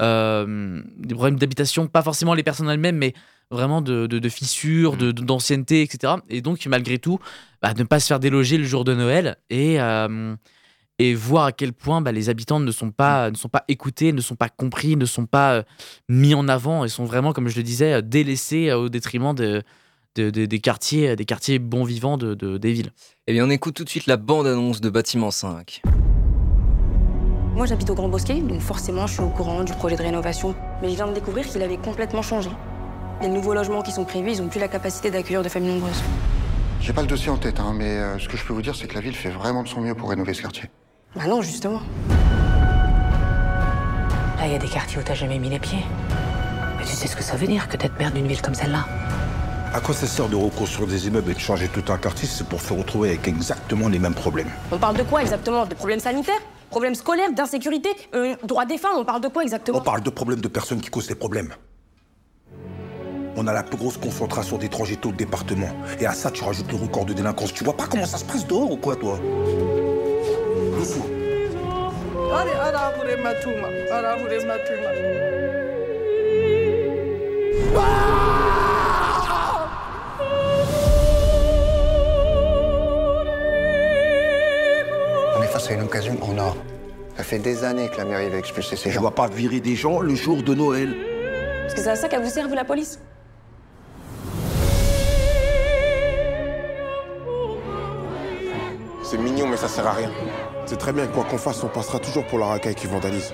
Speaker 3: euh, des problèmes d'habitation, pas forcément les personnes elles-mêmes, mais vraiment de, de- de fissures, de- d'ancienneté, etc. Et donc malgré tout, bah, ne pas se faire déloger le jour de Noël et et voir à quel point bah, les habitants ne sont pas ne sont pas écoutés, ne sont pas compris, ne sont pas mis en avant et sont vraiment, comme je le disais, délaissés au détriment de, de- de- des quartiers des quartiers bons vivants de, de- des villes.
Speaker 1: Eh bien, on écoute tout de suite la bande-annonce de Bâtiment 5.
Speaker 14: Moi, j'habite au Grand Bosquet, donc forcément, je suis au courant du projet de rénovation. Mais je viens de découvrir qu'il avait complètement changé. Les nouveaux logements qui sont prévus, ils ont plus la capacité d'accueillir de familles nombreuses.
Speaker 15: J'ai pas le dossier en tête, hein, mais euh, ce que je peux vous dire, c'est que la ville fait vraiment de son mieux pour rénover ce quartier.
Speaker 14: Bah non, justement.
Speaker 16: Là, il y a des quartiers où t'as jamais mis les pieds. Mais tu sais ce que ça veut dire que d'être maire d'une ville comme celle-là
Speaker 17: À quoi ça sert de reconstruire des immeubles et de changer tout un quartier C'est pour se retrouver avec exactement les mêmes problèmes?
Speaker 14: On parle de quoi exactement? De problèmes sanitaires? Problèmes scolaires? D'insécurité? Euh, Droits des femmes On parle de quoi exactement?
Speaker 17: On parle de problèmes de personnes qui causent des problèmes. On a la plus grosse concentration d'étrangers taux de département. Et à ça, tu rajoutes le record de délinquance. Tu vois pas comment ça se passe dehors ou quoi, toi? Le fou.
Speaker 15: On est face à une occasion en or. Ça fait des années que la mairie va expulser ces
Speaker 17: Je
Speaker 15: gens.
Speaker 17: dois pas virer des gens le jour de Noël.
Speaker 14: Parce que c'est à ça qu'elle vous sert, vous, la police
Speaker 18: C'est mignon, mais ça sert à rien. C'est très bien, quoi qu'on fasse, on passera toujours pour la racaille qui vandalise.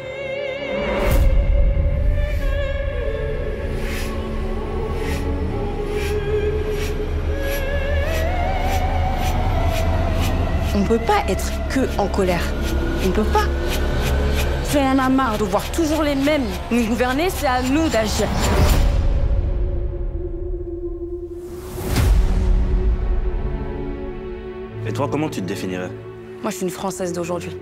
Speaker 14: On peut pas être que en colère. On peut pas. C'est un a marre de voir toujours les mêmes nous gouverner, c'est à nous d'agir.
Speaker 11: Et toi, comment tu te définirais?
Speaker 14: Moi, je suis une Française d'aujourd'hui.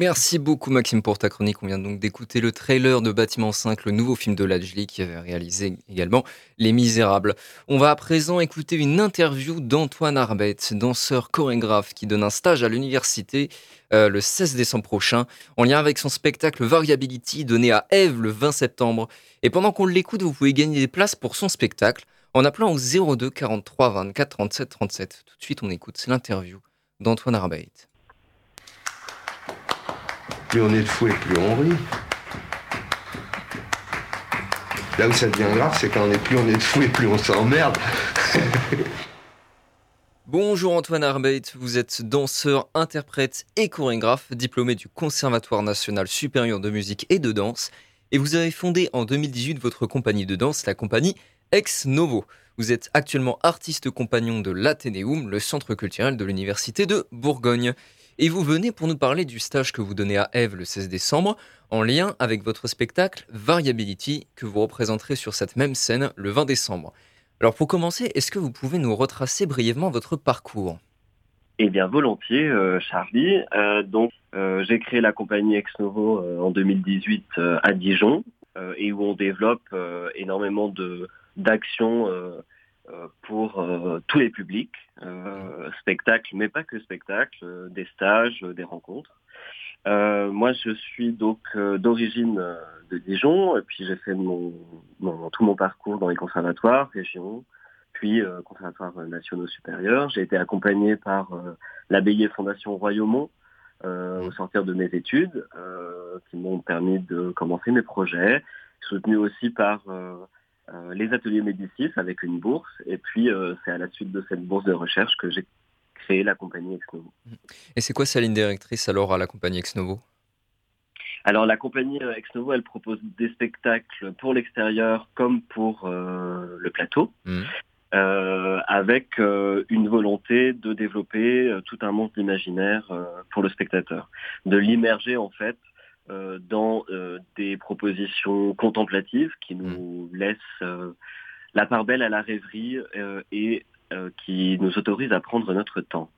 Speaker 1: Merci beaucoup Maxime pour ta chronique. On vient donc d'écouter le trailer de Bâtiment 5, le nouveau film de Lajli qui avait réalisé également Les Misérables. On va à présent écouter une interview d'Antoine Arbet, danseur chorégraphe qui donne un stage à l'université euh, le 16 décembre prochain en lien avec son spectacle Variability donné à Eve le 20 septembre. Et pendant qu'on l'écoute, vous pouvez gagner des places pour son spectacle en appelant au 02 43 24 37 37. Tout de suite, on écoute l'interview d'Antoine Arbeit.
Speaker 4: Plus on est de fou et plus on rit. Là où ça devient grave, c'est quand on est plus on est de fou et plus on s'emmerde. [laughs]
Speaker 1: Bonjour Antoine Arbeit, vous êtes danseur, interprète et chorégraphe, diplômé du Conservatoire national supérieur de musique et de danse, et vous avez fondé en 2018 votre compagnie de danse, la compagnie Ex Novo. Vous êtes actuellement artiste compagnon de l'Athénéum, le centre culturel de l'Université de Bourgogne. Et vous venez pour nous parler du stage que vous donnez à Eve le 16 décembre, en lien avec votre spectacle Variability, que vous représenterez sur cette même scène le 20 décembre. Alors pour commencer, est-ce que vous pouvez nous retracer brièvement votre parcours?
Speaker 19: Eh bien, volontiers, euh, Charlie. Euh, donc, euh, j'ai créé la compagnie Ex Novo en 2018 à Dijon et où on développe énormément de d'actions pour tous les publics, spectacles, mais pas que spectacles, des stages, des rencontres. moi, je suis donc d'origine de Dijon, et puis j'ai fait mon, tout mon parcours dans les conservatoires, régions, puis euh, conservatoires nationaux supérieurs. J'ai été accompagné par euh, l'abbaye Fondation Royaumont euh, au sortir de mes études, qui m'ont permis de commencer mes projets, soutenu aussi par les ateliers Médicis avec une bourse, et puis c'est à la suite de cette bourse de recherche que j'ai créé la compagnie Ex Novo.
Speaker 1: Et c'est quoi sa ligne directrice alors à la compagnie Ex Novo
Speaker 19: alors la compagnie euh, Ex Novo, elle propose des spectacles pour l'extérieur comme pour euh, le plateau. Mmh. Euh, avec une volonté de développer tout un monde imaginaire pour le spectateur, de l'immerger en fait dans des propositions contemplatives qui nous mmh. laissent la part belle à la rêverie et qui nous autorisent à prendre notre temps.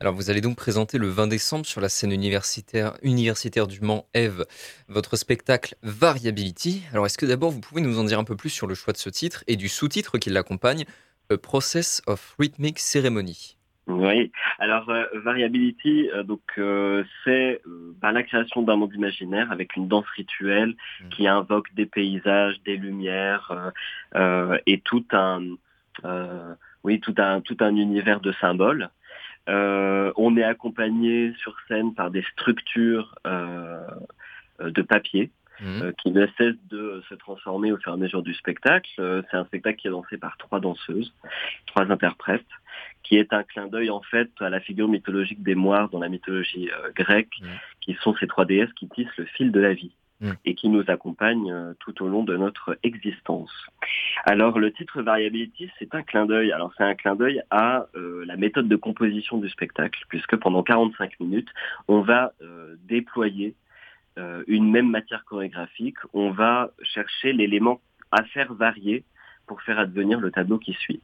Speaker 1: Alors vous allez donc présenter le 20 décembre sur la scène universitaire, universitaire du Mans Eve votre spectacle Variability. Alors est-ce que d'abord vous pouvez nous en dire un peu plus sur le choix de ce titre et du sous-titre qui l'accompagne, A Process of Rhythmic Ceremony?
Speaker 19: Oui, alors euh, Variability, euh, donc euh, c'est bah, la création d'un monde imaginaire avec une danse rituelle mmh. qui invoque des paysages, des lumières et tout un, oui, tout un tout un univers de symboles. Euh, on est accompagné sur scène par des structures euh, de papier. Mmh. Euh, qui ne cessent de se transformer au fur et à mesure du spectacle. c'est un spectacle qui est lancé par trois danseuses, trois interprètes, qui est un clin d'œil en fait à la figure mythologique des moires dans la mythologie grecque, mmh. qui sont ces trois déesses qui tissent le fil de la vie. Et qui nous accompagne euh, tout au long de notre existence. Alors le titre Variability, c'est un clin d'œil. Alors c'est un clin d'œil à euh, la méthode de composition du spectacle, puisque pendant 45 minutes, on va euh, déployer une même matière chorégraphique. On va chercher l'élément à faire varier pour faire advenir le tableau qui suit.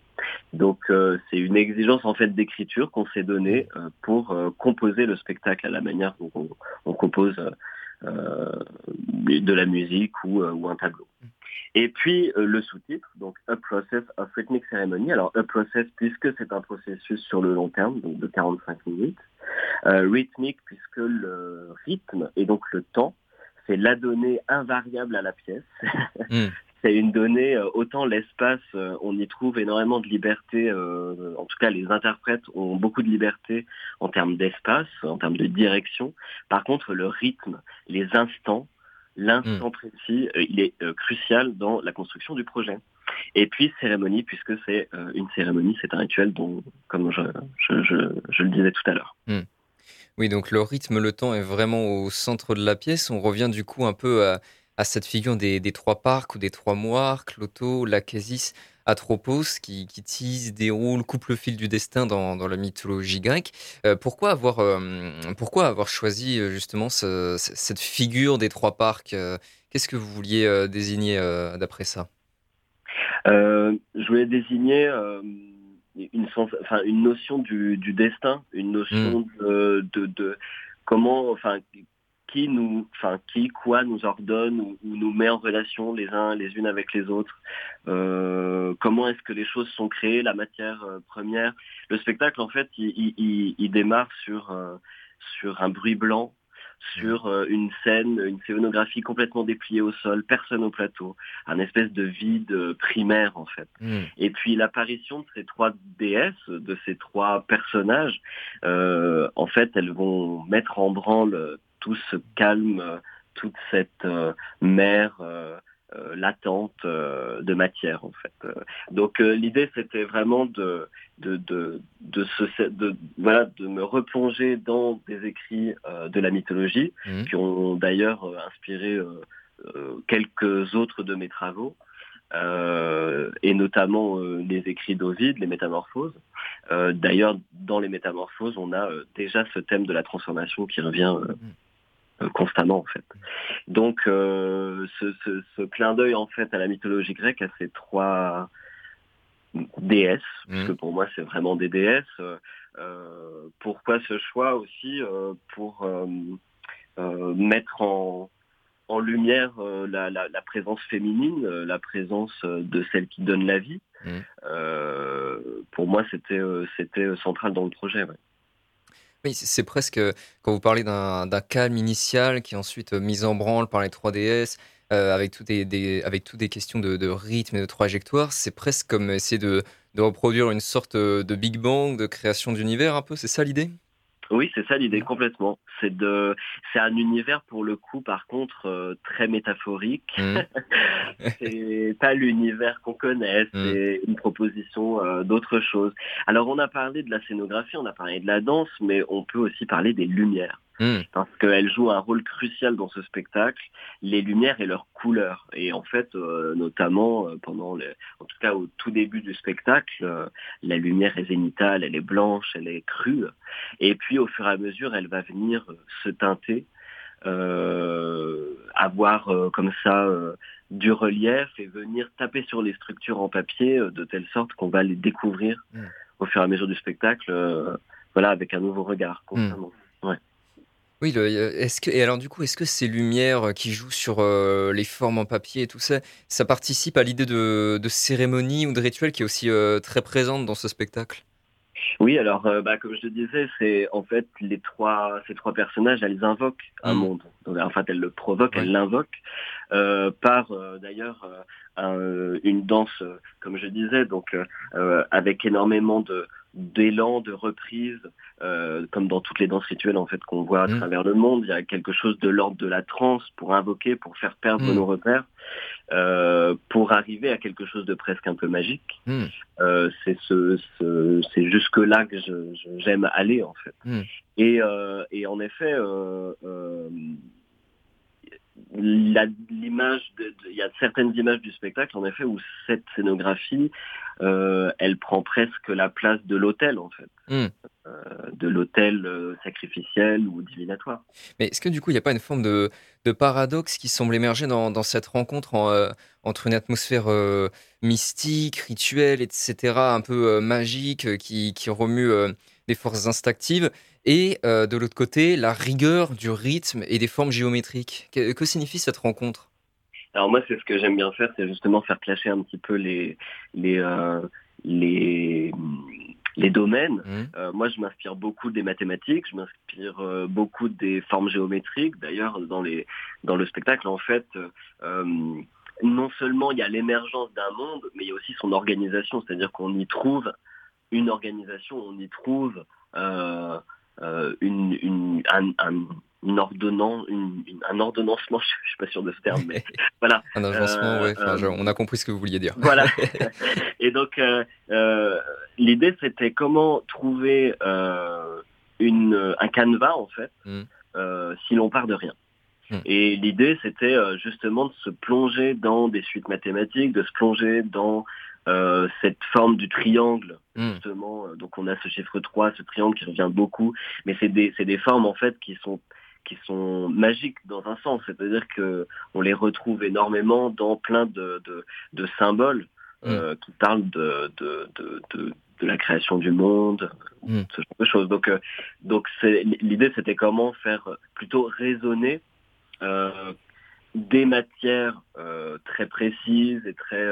Speaker 19: Donc c'est une exigence en fait d'écriture qu'on s'est donnée pour composer le spectacle à la manière dont on, on compose euh, de la musique ou, euh, ou un tableau. Et puis euh, le sous-titre, donc A Process of Rhythmic Ceremony. Alors A Process puisque c'est un processus sur le long terme, donc de 45 minutes. Euh, rhythmique puisque le rythme et donc le temps, c'est la donnée invariable à la pièce. Hmm. [laughs] c'est une donnée, euh, autant l'espace, euh, on y trouve énormément de liberté, euh, en tout cas les interprètes ont beaucoup de liberté en termes d'espace, en termes de direction. Par contre, le rythme, les instants, l'instant hmm. précis, il est crucial dans la construction du projet. Et puis cérémonie, puisque c'est une cérémonie, c'est un rituel dont, comme je, le disais tout à l'heure.
Speaker 1: Hmm. Oui, donc le rythme, le temps est vraiment au centre de la pièce. On revient du coup un peu à à cette figure des, trois parcs ou des trois moires, Cloto, Lachesis, Atropos, qui, qui tisse, déroule, coupe le fil du destin dans, la mythologie grecque. Euh, pourquoi, avoir, euh, pourquoi avoir choisi euh, justement cette figure des trois parcs Qu'est-ce que vous vouliez désigner d'après ça?
Speaker 19: Je voulais désigner une, enfin, une notion du, destin, une notion hmm. de, de, comment, enfin, qui nous, enfin qui quoi nous ordonne ou, nous met en relation les uns les unes avec les autres. Euh, comment est-ce que les choses sont créées, la matière euh, première. Le spectacle en fait, il, démarre sur sur un bruit blanc sur euh, une scène, une scénographie complètement dépliée au sol, personne au plateau, un espèce de vide euh, primaire en fait. Hmm. Et puis l'apparition de ces trois déesses, de ces trois personnages, euh, en fait, elles vont mettre en branle tout ce calme, toute cette mer euh, latente euh, de matière en fait. Euh, donc l'idée c'était vraiment de de de de, se, de voilà de me replonger dans des écrits de la mythologie mmh. qui ont d'ailleurs inspiré quelques autres de mes travaux. et notamment les écrits d'Ovide, les métamorphoses. D'ailleurs, dans les métamorphoses, on a déjà ce thème de la transformation qui revient mmh. Euh, constamment en fait. Donc euh, ce, clin d'œil en fait à la mythologie grecque, à ces trois déesses, mmh. parce que pour moi c'est vraiment des déesses. Euh, pourquoi ce choix aussi pour mettre en, en lumière la, présence féminine, la présence de celle qui donne la vie. Mmh. pour moi, c'était c'était central dans le projet.
Speaker 1: Oui, c'est presque, quand vous parlez d'un calme initial qui est ensuite euh, mis en branle par les 3DS, euh, avec, toutes des, des questions de, rythme et de trajectoire, c'est presque comme essayer de, de, reproduire une sorte euh, de Big Bang, de création d'univers un peu, c'est ça l'idée?
Speaker 19: Oui, c'est ça l'idée complètement. C'est de, c'est un univers pour le coup, par contre, euh, très métaphorique. Mmh. [laughs] c'est pas l'univers qu'on connaît, mmh. c'est une proposition euh, d'autre chose. Alors, on a parlé de la scénographie, on a parlé de la danse, mais on peut aussi parler des lumières. Hmm. parce qu'elle joue un rôle crucial dans ce spectacle, les lumières et leurs couleurs. Et en fait, euh, notamment euh, pendant, le, en tout cas au tout début du spectacle, euh, la lumière est zénitale, elle est blanche, elle est crue. Et puis au fur et à mesure, elle va venir se teinter, avoir comme ça du relief et venir taper sur les structures en papier de telle sorte qu'on va les découvrir hmm. au fur et à mesure du spectacle, voilà, avec un nouveau regard hmm.
Speaker 1: Oui, est-ce que, et alors du coup, est-ce que ces lumières euh, qui jouent sur euh, les formes en papier et tout ça, ça participe à l'idée de, cérémonie ou de rituel qui est aussi euh, très présente dans ce spectacle?
Speaker 19: Oui, alors bah, comme je te disais, c'est en fait les trois ces trois personnages, elles invoquent un mmh. monde. Donc, en fait, elles le provoquent, elles l'invoquent par d'ailleurs une danse, comme je disais, donc avec énormément de d'élan, de reprise, euh, comme dans toutes les danses rituelles en fait qu'on voit à mm. travers le monde. Il y a quelque chose de l'ordre de la transe pour invoquer, pour faire perdre mm. nos repères, euh, pour arriver à quelque chose de presque un peu magique. Mm. Euh, c'est ce, c'est jusque là que j'aime aller en fait. Et, et en effet l'image, il y a certaines images du spectacle en effet où cette scénographie, euh, elle prend presque la place de l'hôtel en fait, hmm. euh, de l'hôtel euh, sacrificiel ou divinatoire.
Speaker 1: Mais est-ce que du coup il n'y a pas une forme de, paradoxe qui semble émerger dans, cette rencontre entre une atmosphère mystique, rituelle, etc., un peu magique, qui, qui remue des forces instinctives et euh, de l'autre côté, la rigueur du rythme et des formes géométriques. Que, signifie cette rencontre?
Speaker 19: Alors moi, c'est ce que j'aime bien faire, c'est justement faire clasher un petit peu les les euh, les, les domaines. Mmh. Euh, moi, je m'inspire beaucoup des mathématiques, je m'inspire beaucoup des formes géométriques. D'ailleurs, dans les dans le spectacle, en fait, non seulement il y a l'émergence d'un monde, mais il y a aussi son organisation, c'est-à-dire qu'on y trouve une organisation, on y trouve euh, une, une, un, un, une ordonnance, une, un ordonnancement, [laughs] je suis pas sûr de ce terme, mais [laughs] voilà.
Speaker 1: Un agencement, oui, euh, on a compris ce que vous vouliez dire.
Speaker 19: Voilà. [laughs] Et donc, euh, l'idée, c'était comment trouver une, un canevas, en fait, mmh. si l'on part de rien. Mmh. Et l'idée, c'était justement de se plonger dans des suites mathématiques, de se plonger dans euh, cette forme du triangle, hmm. justement. Euh, donc on a ce chiffre 3, ce triangle qui revient beaucoup, mais c'est des, des formes en fait qui sont qui sont magiques dans un sens, c'est-à-dire que on les retrouve énormément dans plein de, de, de symboles hmm. euh, qui parlent de, de, de, de la création du monde,
Speaker 1: Mm.
Speaker 19: ce genre de choses. Donc, euh, donc c'est- l'idée, c'était comment faire plutôt raisonner euh, des matières euh, très précises et très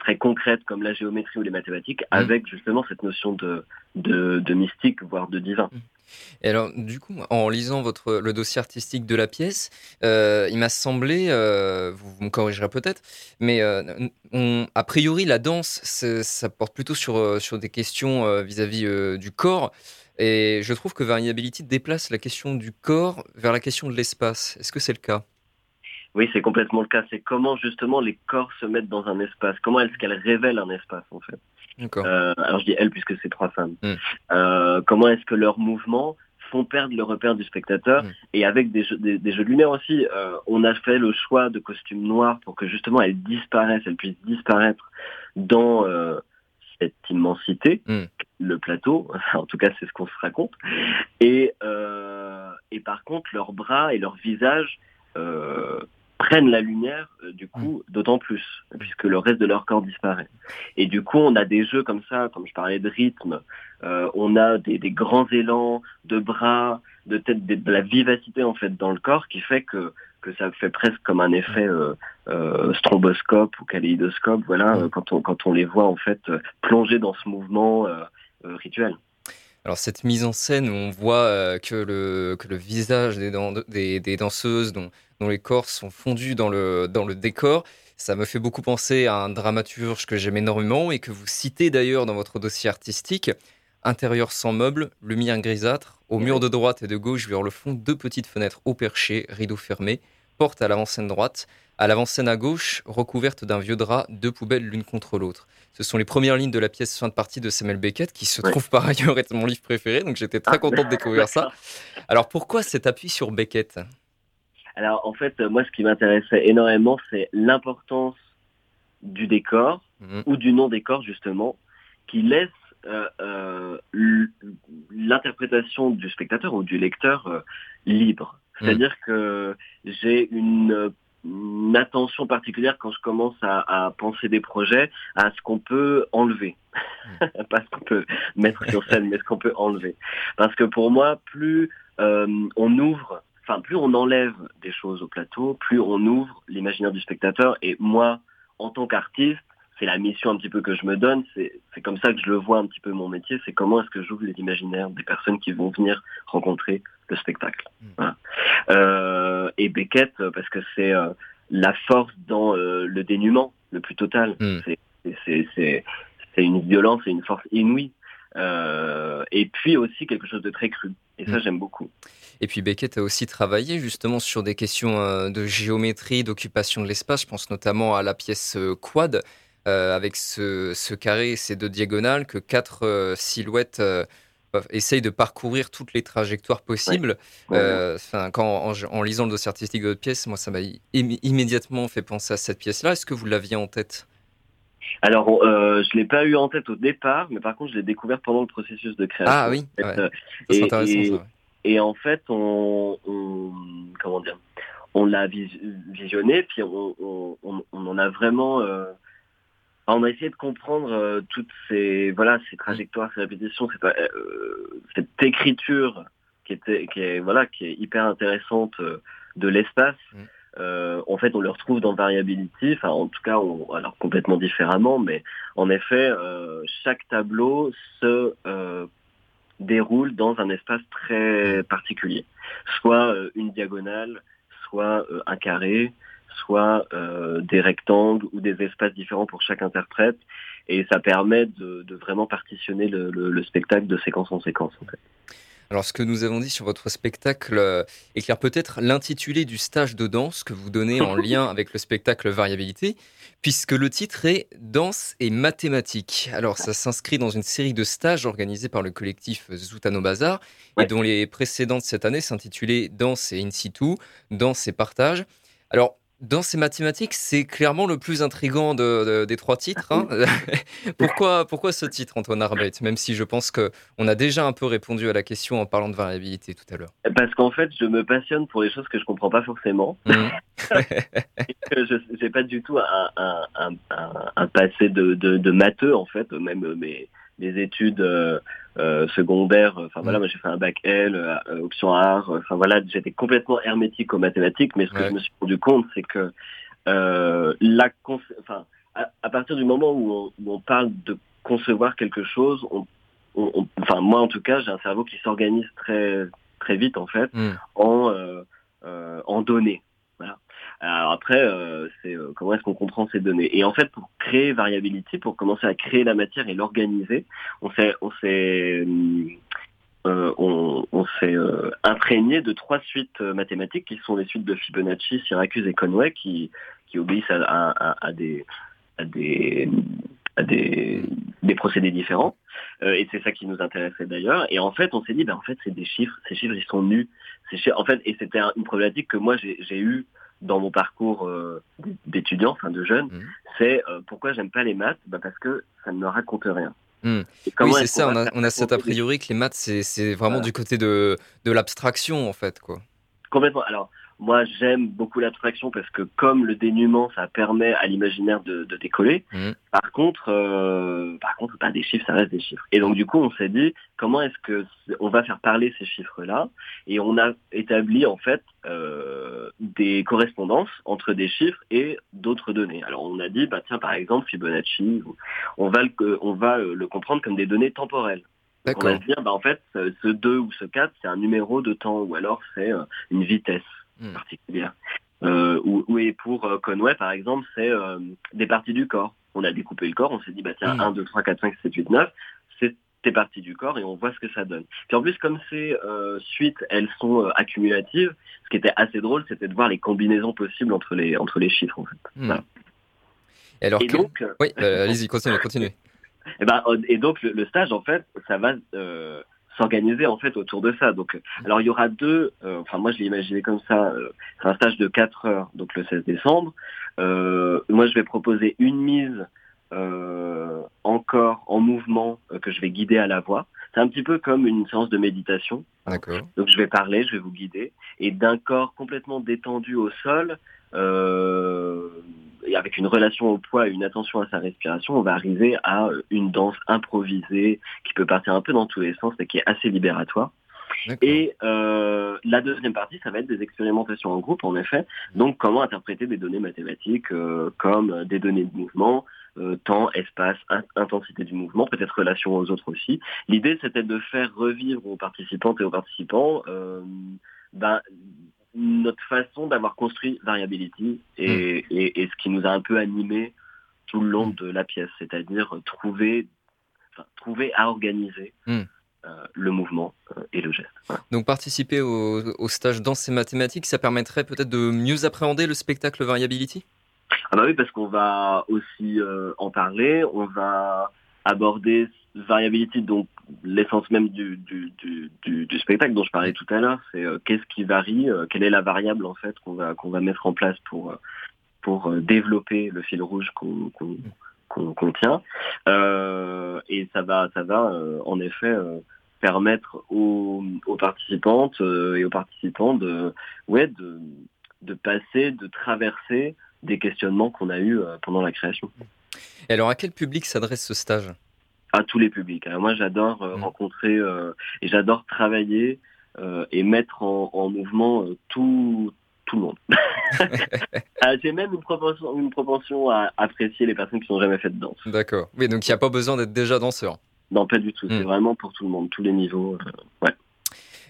Speaker 19: très concrètes comme la géométrie ou les mathématiques, avec justement cette notion de, de, de mystique, voire de divin.
Speaker 1: Et alors, du coup, en lisant votre, le dossier artistique de la pièce, euh, il m'a semblé, euh, vous, vous me corrigerez peut-être, mais euh, on- a priori, la danse, ça porte plutôt sur, euh, sur des questions euh, vis-à-vis euh, du corps. Et je trouve que Variability déplace la question du corps vers la question de l'espace. Est-ce que c'est le cas?
Speaker 19: Oui, c'est complètement le cas. C'est comment justement les corps se mettent dans un espace. Comment est-ce qu'elles révèlent un espace en fait
Speaker 1: D'accord.
Speaker 19: Euh, Alors je dis elles puisque c'est trois femmes.
Speaker 1: Mm.
Speaker 19: Euh, comment est-ce que leurs mouvements font perdre le repère du spectateur et avec des jeux, des, des jeux de lumière aussi. euh, on a fait le choix de costumes noirs pour que justement elles disparaissent, elles puissent disparaître dans euh, cette immensité, le plateau. [laughs] en tout cas, c'est ce qu'on se raconte. Et, euh, et par contre, leurs bras et leurs visages euh, prennent la lumière, euh, du coup, d'autant plus, puisque le reste de leur corps disparaît. Et du coup, on a des jeux comme ça, comme je parlais de rythme, euh, on a des, des grands élans de bras, de tête, de, de la vivacité en fait dans le corps qui fait que que ça fait presque comme un effet euh, euh, stromboscope ou kaléidoscope, voilà, euh, quand on quand on les voit en fait euh, plonger dans ce mouvement euh, rituel.
Speaker 1: Alors cette mise en scène où on voit euh, que, le, que le visage des, dan- des, des danseuses dont, dont les corps sont fondus dans le, dans le décor, ça me fait beaucoup penser à un dramaturge que j'aime énormément et que vous citez d'ailleurs dans votre dossier artistique. Intérieur sans meubles, lumière grisâtre, au mur de droite et de gauche vers le fond, deux petites fenêtres au perché, rideaux fermés, porte à l'avant-scène droite, à l'avant-scène à gauche, recouverte d'un vieux drap, deux poubelles l'une contre l'autre. Ce sont les premières lignes de la pièce fin de partie de Samuel Beckett, qui se trouve par ailleurs être mon livre préféré, donc j'étais très content de découvrir ça. Alors pourquoi cet appui sur Beckett?
Speaker 19: Alors en fait, moi ce qui m'intéressait énormément, c'est l'importance du décor ou du non-décor justement, qui laisse euh, euh, l'interprétation du spectateur ou du lecteur euh, libre. C'est-à-dire que j'ai une, une attention particulière quand je commence à, à penser des projets à ce qu'on peut enlever. [laughs] Pas ce qu'on peut mettre sur scène, mais ce qu'on peut enlever. Parce que pour moi, plus euh, on ouvre, enfin plus on enlève des choses au plateau, plus on ouvre l'imaginaire du spectateur. Et moi, en tant qu'artiste, c'est la mission un petit peu que je me donne. C'est comme ça que je le vois un petit peu mon métier. C'est comment est-ce que j'ouvre les imaginaires des personnes qui vont venir rencontrer le spectacle. Voilà. Euh, et Beckett, euh, parce que c'est euh, la force dans euh, le dénuement le plus total. C'est- C'est une violence et une force inouïe. Et puis aussi quelque chose de très cru. Et ça,
Speaker 1: Mm.
Speaker 19: j'aime beaucoup.
Speaker 1: Et puis Beckett a aussi travaillé justement sur des questions de géométrie, d'occupation de l'espace. Je pense notamment à la pièce Quad, euh, avec ce, ce carré et ces deux diagonales, que quatre euh, silhouettes euh, essayent de parcourir toutes les trajectoires possibles.
Speaker 19: Ouais.
Speaker 1: Enfin, quand, en, en lisant le dossier artistique de votre pièce, moi, ça m'a im- immédiatement fait penser à cette pièce-là. Est-ce que vous l'aviez en tête?
Speaker 19: Alors, euh, je l'ai pas eu en tête au départ, mais par contre, je l'ai découvert pendant le processus de création.
Speaker 1: Ah oui,
Speaker 19: En fait,
Speaker 1: ouais.
Speaker 19: et,
Speaker 1: intéressant,
Speaker 19: et-
Speaker 1: ça, ouais.
Speaker 19: et en fait, on, on- comment dire, on l'a vis- visionné, puis on, on- on- on en a vraiment, euh, on a essayé de comprendre euh, toutes ces, voilà, ces trajectoires, ces répétitions, cette, euh, cette écriture qui était, qui est, voilà, qui est hyper intéressante euh, de l'espace. Euh, en fait, on le retrouve dans Variability, enfin, en tout cas, on, alors complètement différemment, mais en effet, euh, chaque tableau se euh, déroule dans un espace très particulier, soit une diagonale, soit un carré, soit euh, des rectangles ou des espaces différents pour chaque interprète, et ça permet de, de vraiment partitionner le, le- le spectacle de séquence en séquence. En fait.
Speaker 1: Alors, ce que nous avons dit sur votre spectacle euh, éclaire peut-être l'intitulé du stage de danse que vous donnez en [laughs] lien avec le spectacle Variabilité, puisque le titre est Danse et mathématiques. Alors, ça s'inscrit dans une série de stages organisés par le collectif Zoutano Bazar, et dont les précédentes cette année s'intitulaient Danse et In situ, Danse et partage. Alors, Danse et mathématiques, c'est clairement le plus intrigant de- de- des trois titres. hein. [laughs] pourquoi, pourquoi ce titre, Antoine Arbeit Même si je pense qu'on a déjà un peu répondu à la question en parlant de variabilité tout à l'heure?
Speaker 19: Parce qu'en fait, je me passionne pour les choses que je comprends pas forcément. [laughs] Que je n'ai pas du tout un, un, un, un- un passé de, de, de matheux, en fait. Même mes, études secondaires. Enfin voilà, moi j'ai fait un bac L, option art. Enfin voilà, j'étais complètement hermétique aux mathématiques, mais ce que je me suis rendu compte, c'est que la, enfin à, partir du moment où on, parle de concevoir quelque chose, on, enfin moi en tout cas, j'ai un cerveau qui s'organise très très vite en fait hmm. en euh, en données. Alors après, euh, c'est euh, comment est-ce qu'on comprend ces données? Et en fait, pour créer Variability, pour commencer à créer la matière et l'organiser, on s'est on s'est on, s'est imprégné de trois suites mathématiques qui sont les suites de Fibonacci, Syracuse et Conway, qui, qui obéissent à, à, des, à des, à des, des procédés différents. et c'est ça qui nous intéressait d'ailleurs. Et en fait, on s'est dit, ben, en fait, c'est des chiffres. Ces chiffres, ils sont nus en fait, et c'était une problématique que moi j'ai eu dans mon parcours euh, d'étudiant, enfin de jeune, mmh. c'est euh, pourquoi j'aime pas les maths? Bah Parce que ça ne me raconte rien.
Speaker 1: Mmh. Oui, c'est ça, on a, on a, cet a priori que les maths, c'est vraiment du côté de, de l'abstraction, en fait. quoi.
Speaker 19: Complètement. Alors, moi, j'aime beaucoup l'abstraction parce que comme le dénuement, ça permet à l'imaginaire de, décoller. Mmh. Par contre, euh, par contre, pas des chiffres, ça reste des chiffres. Et donc, du coup, on s'est dit comment est-ce que on va faire parler ces chiffres-là? Et on a établi en fait euh, des correspondances entre des chiffres et d'autres données. Alors, on a dit, bah tiens, par exemple, Fibonacci, on va le, on va le comprendre comme des données temporelles. On va se dire, bah, en fait, ce 2 ou ce 4, c'est un numéro de temps, ou alors c'est euh, une vitesse. Hmm. particulière. Euh, ou, et pour euh, Conway, par exemple, c'est euh, des parties du corps. On a découpé le corps, on s'est dit, bah tiens, 1, 2, 3, 4, 5, 7, 8, 9, c'est des parties du corps et on voit ce que ça donne. Puis en plus, comme ces suites, elles sont accumulatives, ce qui était assez drôle, c'était de voir les combinaisons possibles entre les, entre les chiffres, en fait.
Speaker 1: Hmm. Et alors, donc, oui, allez-y, continuez, continuez. [laughs]
Speaker 19: Et, ben, et donc, le, le, stage, en fait, ça va s'organiser en fait autour de ça. Donc, alors il y aura deux. Euh, enfin, moi je l'ai imaginé comme ça. Euh, c'est un stage de 4 heures, donc le 16 décembre. Euh, moi, je vais proposer une mise encore en mouvement que je vais guider à la voix. C'est un petit peu comme une séance de méditation.
Speaker 1: D'accord.
Speaker 19: Donc je vais parler, je vais vous guider, et d'un corps complètement détendu au sol, euh, et avec une relation au poids et une attention à sa respiration, on va arriver à une danse improvisée qui peut partir un peu dans tous les sens et qui est assez libératoire. Et euh, la deuxième partie, ça va être des expérimentations en groupe, en effet. Donc, comment interpréter des données mathématiques euh, comme des données de mouvement, euh, temps, espace, intensité du mouvement, peut-être relation aux autres aussi. L'idée, c'était de faire revivre aux participantes et aux participants ben, notre façon d'avoir construit Variability hmm. et, et, ce qui nous a un peu animé tout le long hmm. de la pièce, c'est-à-dire trouver, trouver à organiser hmm. euh, le mouvement euh, et le geste.
Speaker 1: Donc participer au, stage danse et mathématiques, ça permettrait peut-être de mieux appréhender le spectacle Variability?
Speaker 19: Ah bah oui, parce qu'on va aussi euh, en parler, on va aborder variability, donc l'essence même du, du, du, spectacle dont je parlais tout à l'heure, c'est euh, qu'est-ce qui varie, euh, quelle est la variable en fait qu'on va qu'on va mettre en place pour euh, pour développer le fil rouge qu'on qu'on tient. et ça va ça va en effet permettre aux, aux participantes et aux participants de ouais de de passer, de traverser des questionnements qu'on a eus pendant la création.
Speaker 1: Et alors, à quel public s'adresse ce stage?
Speaker 19: À tous les publics. moi, j'adore euh, mmh. rencontrer euh, et j'adore travailler euh, et mettre en, mouvement tout, tout le monde. [laughs] [laughs] Ah, j'ai même une propension, une propension à apprécier les personnes qui n'ont jamais fait de danse.
Speaker 1: D'accord. Oui, donc il n'y a pas besoin d'être déjà danseur.
Speaker 19: Non, pas du tout. C'est mmh. vraiment pour tout le monde, tous les niveaux. ouais.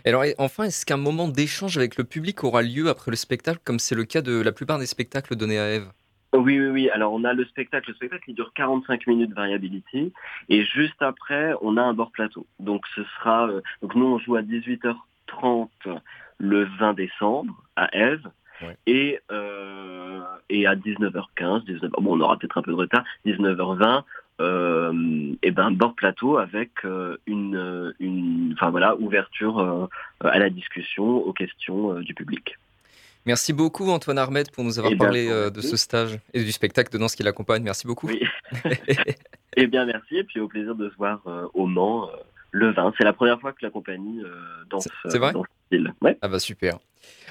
Speaker 1: Alors, enfin, est-ce qu'un moment d'échange avec le public aura lieu après le spectacle, comme c'est le cas de la plupart des spectacles donnés à Eve
Speaker 19: oui, oui, oui. Alors on a le spectacle. Le spectacle il dure 45 minutes variability et juste après on a un bord plateau. Donc ce sera euh, donc nous on joue à 18h30 le 20 décembre à Eve et euh, et à 19h15, 19 bon on aura peut-être un peu de retard, 19h20 euh, et ben bord plateau avec euh, une une enfin voilà ouverture à la discussion aux questions du public.
Speaker 1: Merci beaucoup Antoine Armette pour nous avoir eh parlé euh, de ce stage et du spectacle de danse qui l'accompagne. Merci beaucoup.
Speaker 19: Oui. [laughs] eh bien merci et puis au plaisir de se voir euh, au Mans euh, le 20. C'est la première fois que la compagnie danse.
Speaker 1: C'est vrai
Speaker 19: dans ce style. Ouais.
Speaker 1: Ah bah super.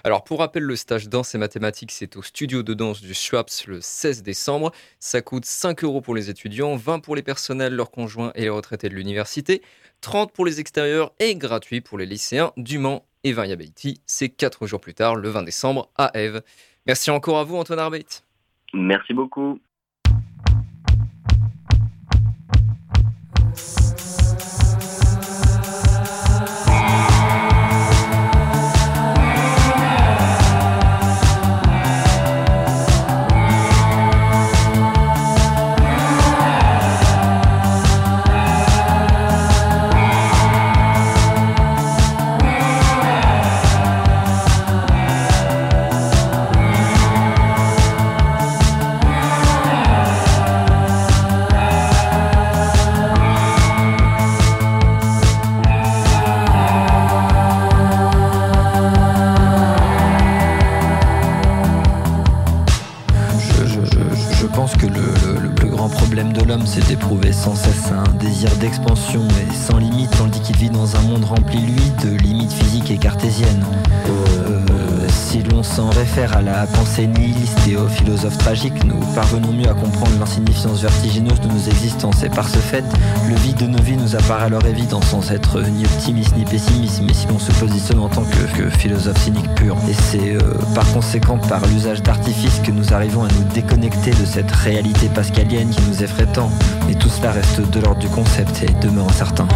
Speaker 1: Alors pour rappel, le stage danse et mathématiques, c'est au studio de danse du Schwaps le 16 décembre. Ça coûte 5 euros pour les étudiants, 20 pour les personnels, leurs conjoints et les retraités de l'université, 30 pour les extérieurs et gratuit pour les lycéens du Mans et Variability. C'est 4 jours plus tard, le 20 décembre, à Eve. Merci encore à vous, Antoine Arbeit.
Speaker 19: Merci beaucoup.
Speaker 20: C'est d'éprouver sans cesse un désir d'expansion et sans limite, tandis qu'il vit dans un monde rempli, lui, de limites physiques et cartésiennes. Euh, si l'on s'en réfère à la pensée nihiliste et aux philosophes tragiques, nous parvenons mieux à comprendre l'insignifiance vertigineuse de nos existences. Et par ce fait, le vide de nos vies nous apparaît alors évident, sans être ni optimiste ni pessimiste, mais si l'on se positionne en tant que, philosophe cynique pur. Et c'est euh, par conséquent par l'usage d'artifices que nous arrivons à nous déconnecter de cette réalité pascalienne qui nous effraie tant. Et tout cela reste de l'ordre du concept et demeure incertain.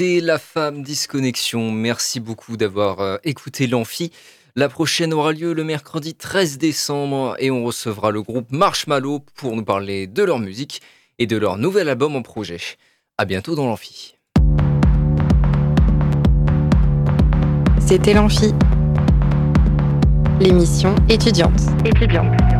Speaker 1: C'était La Femme Disconnexion. Merci beaucoup d'avoir euh, écouté l'Amphi. La prochaine aura lieu le mercredi 13 décembre et on recevra le groupe Marshmallow pour nous parler de leur musique et de leur nouvel album en projet. À bientôt dans l'Amphi.
Speaker 21: C'était l'Amphi, l'émission étudiante. Étudiante.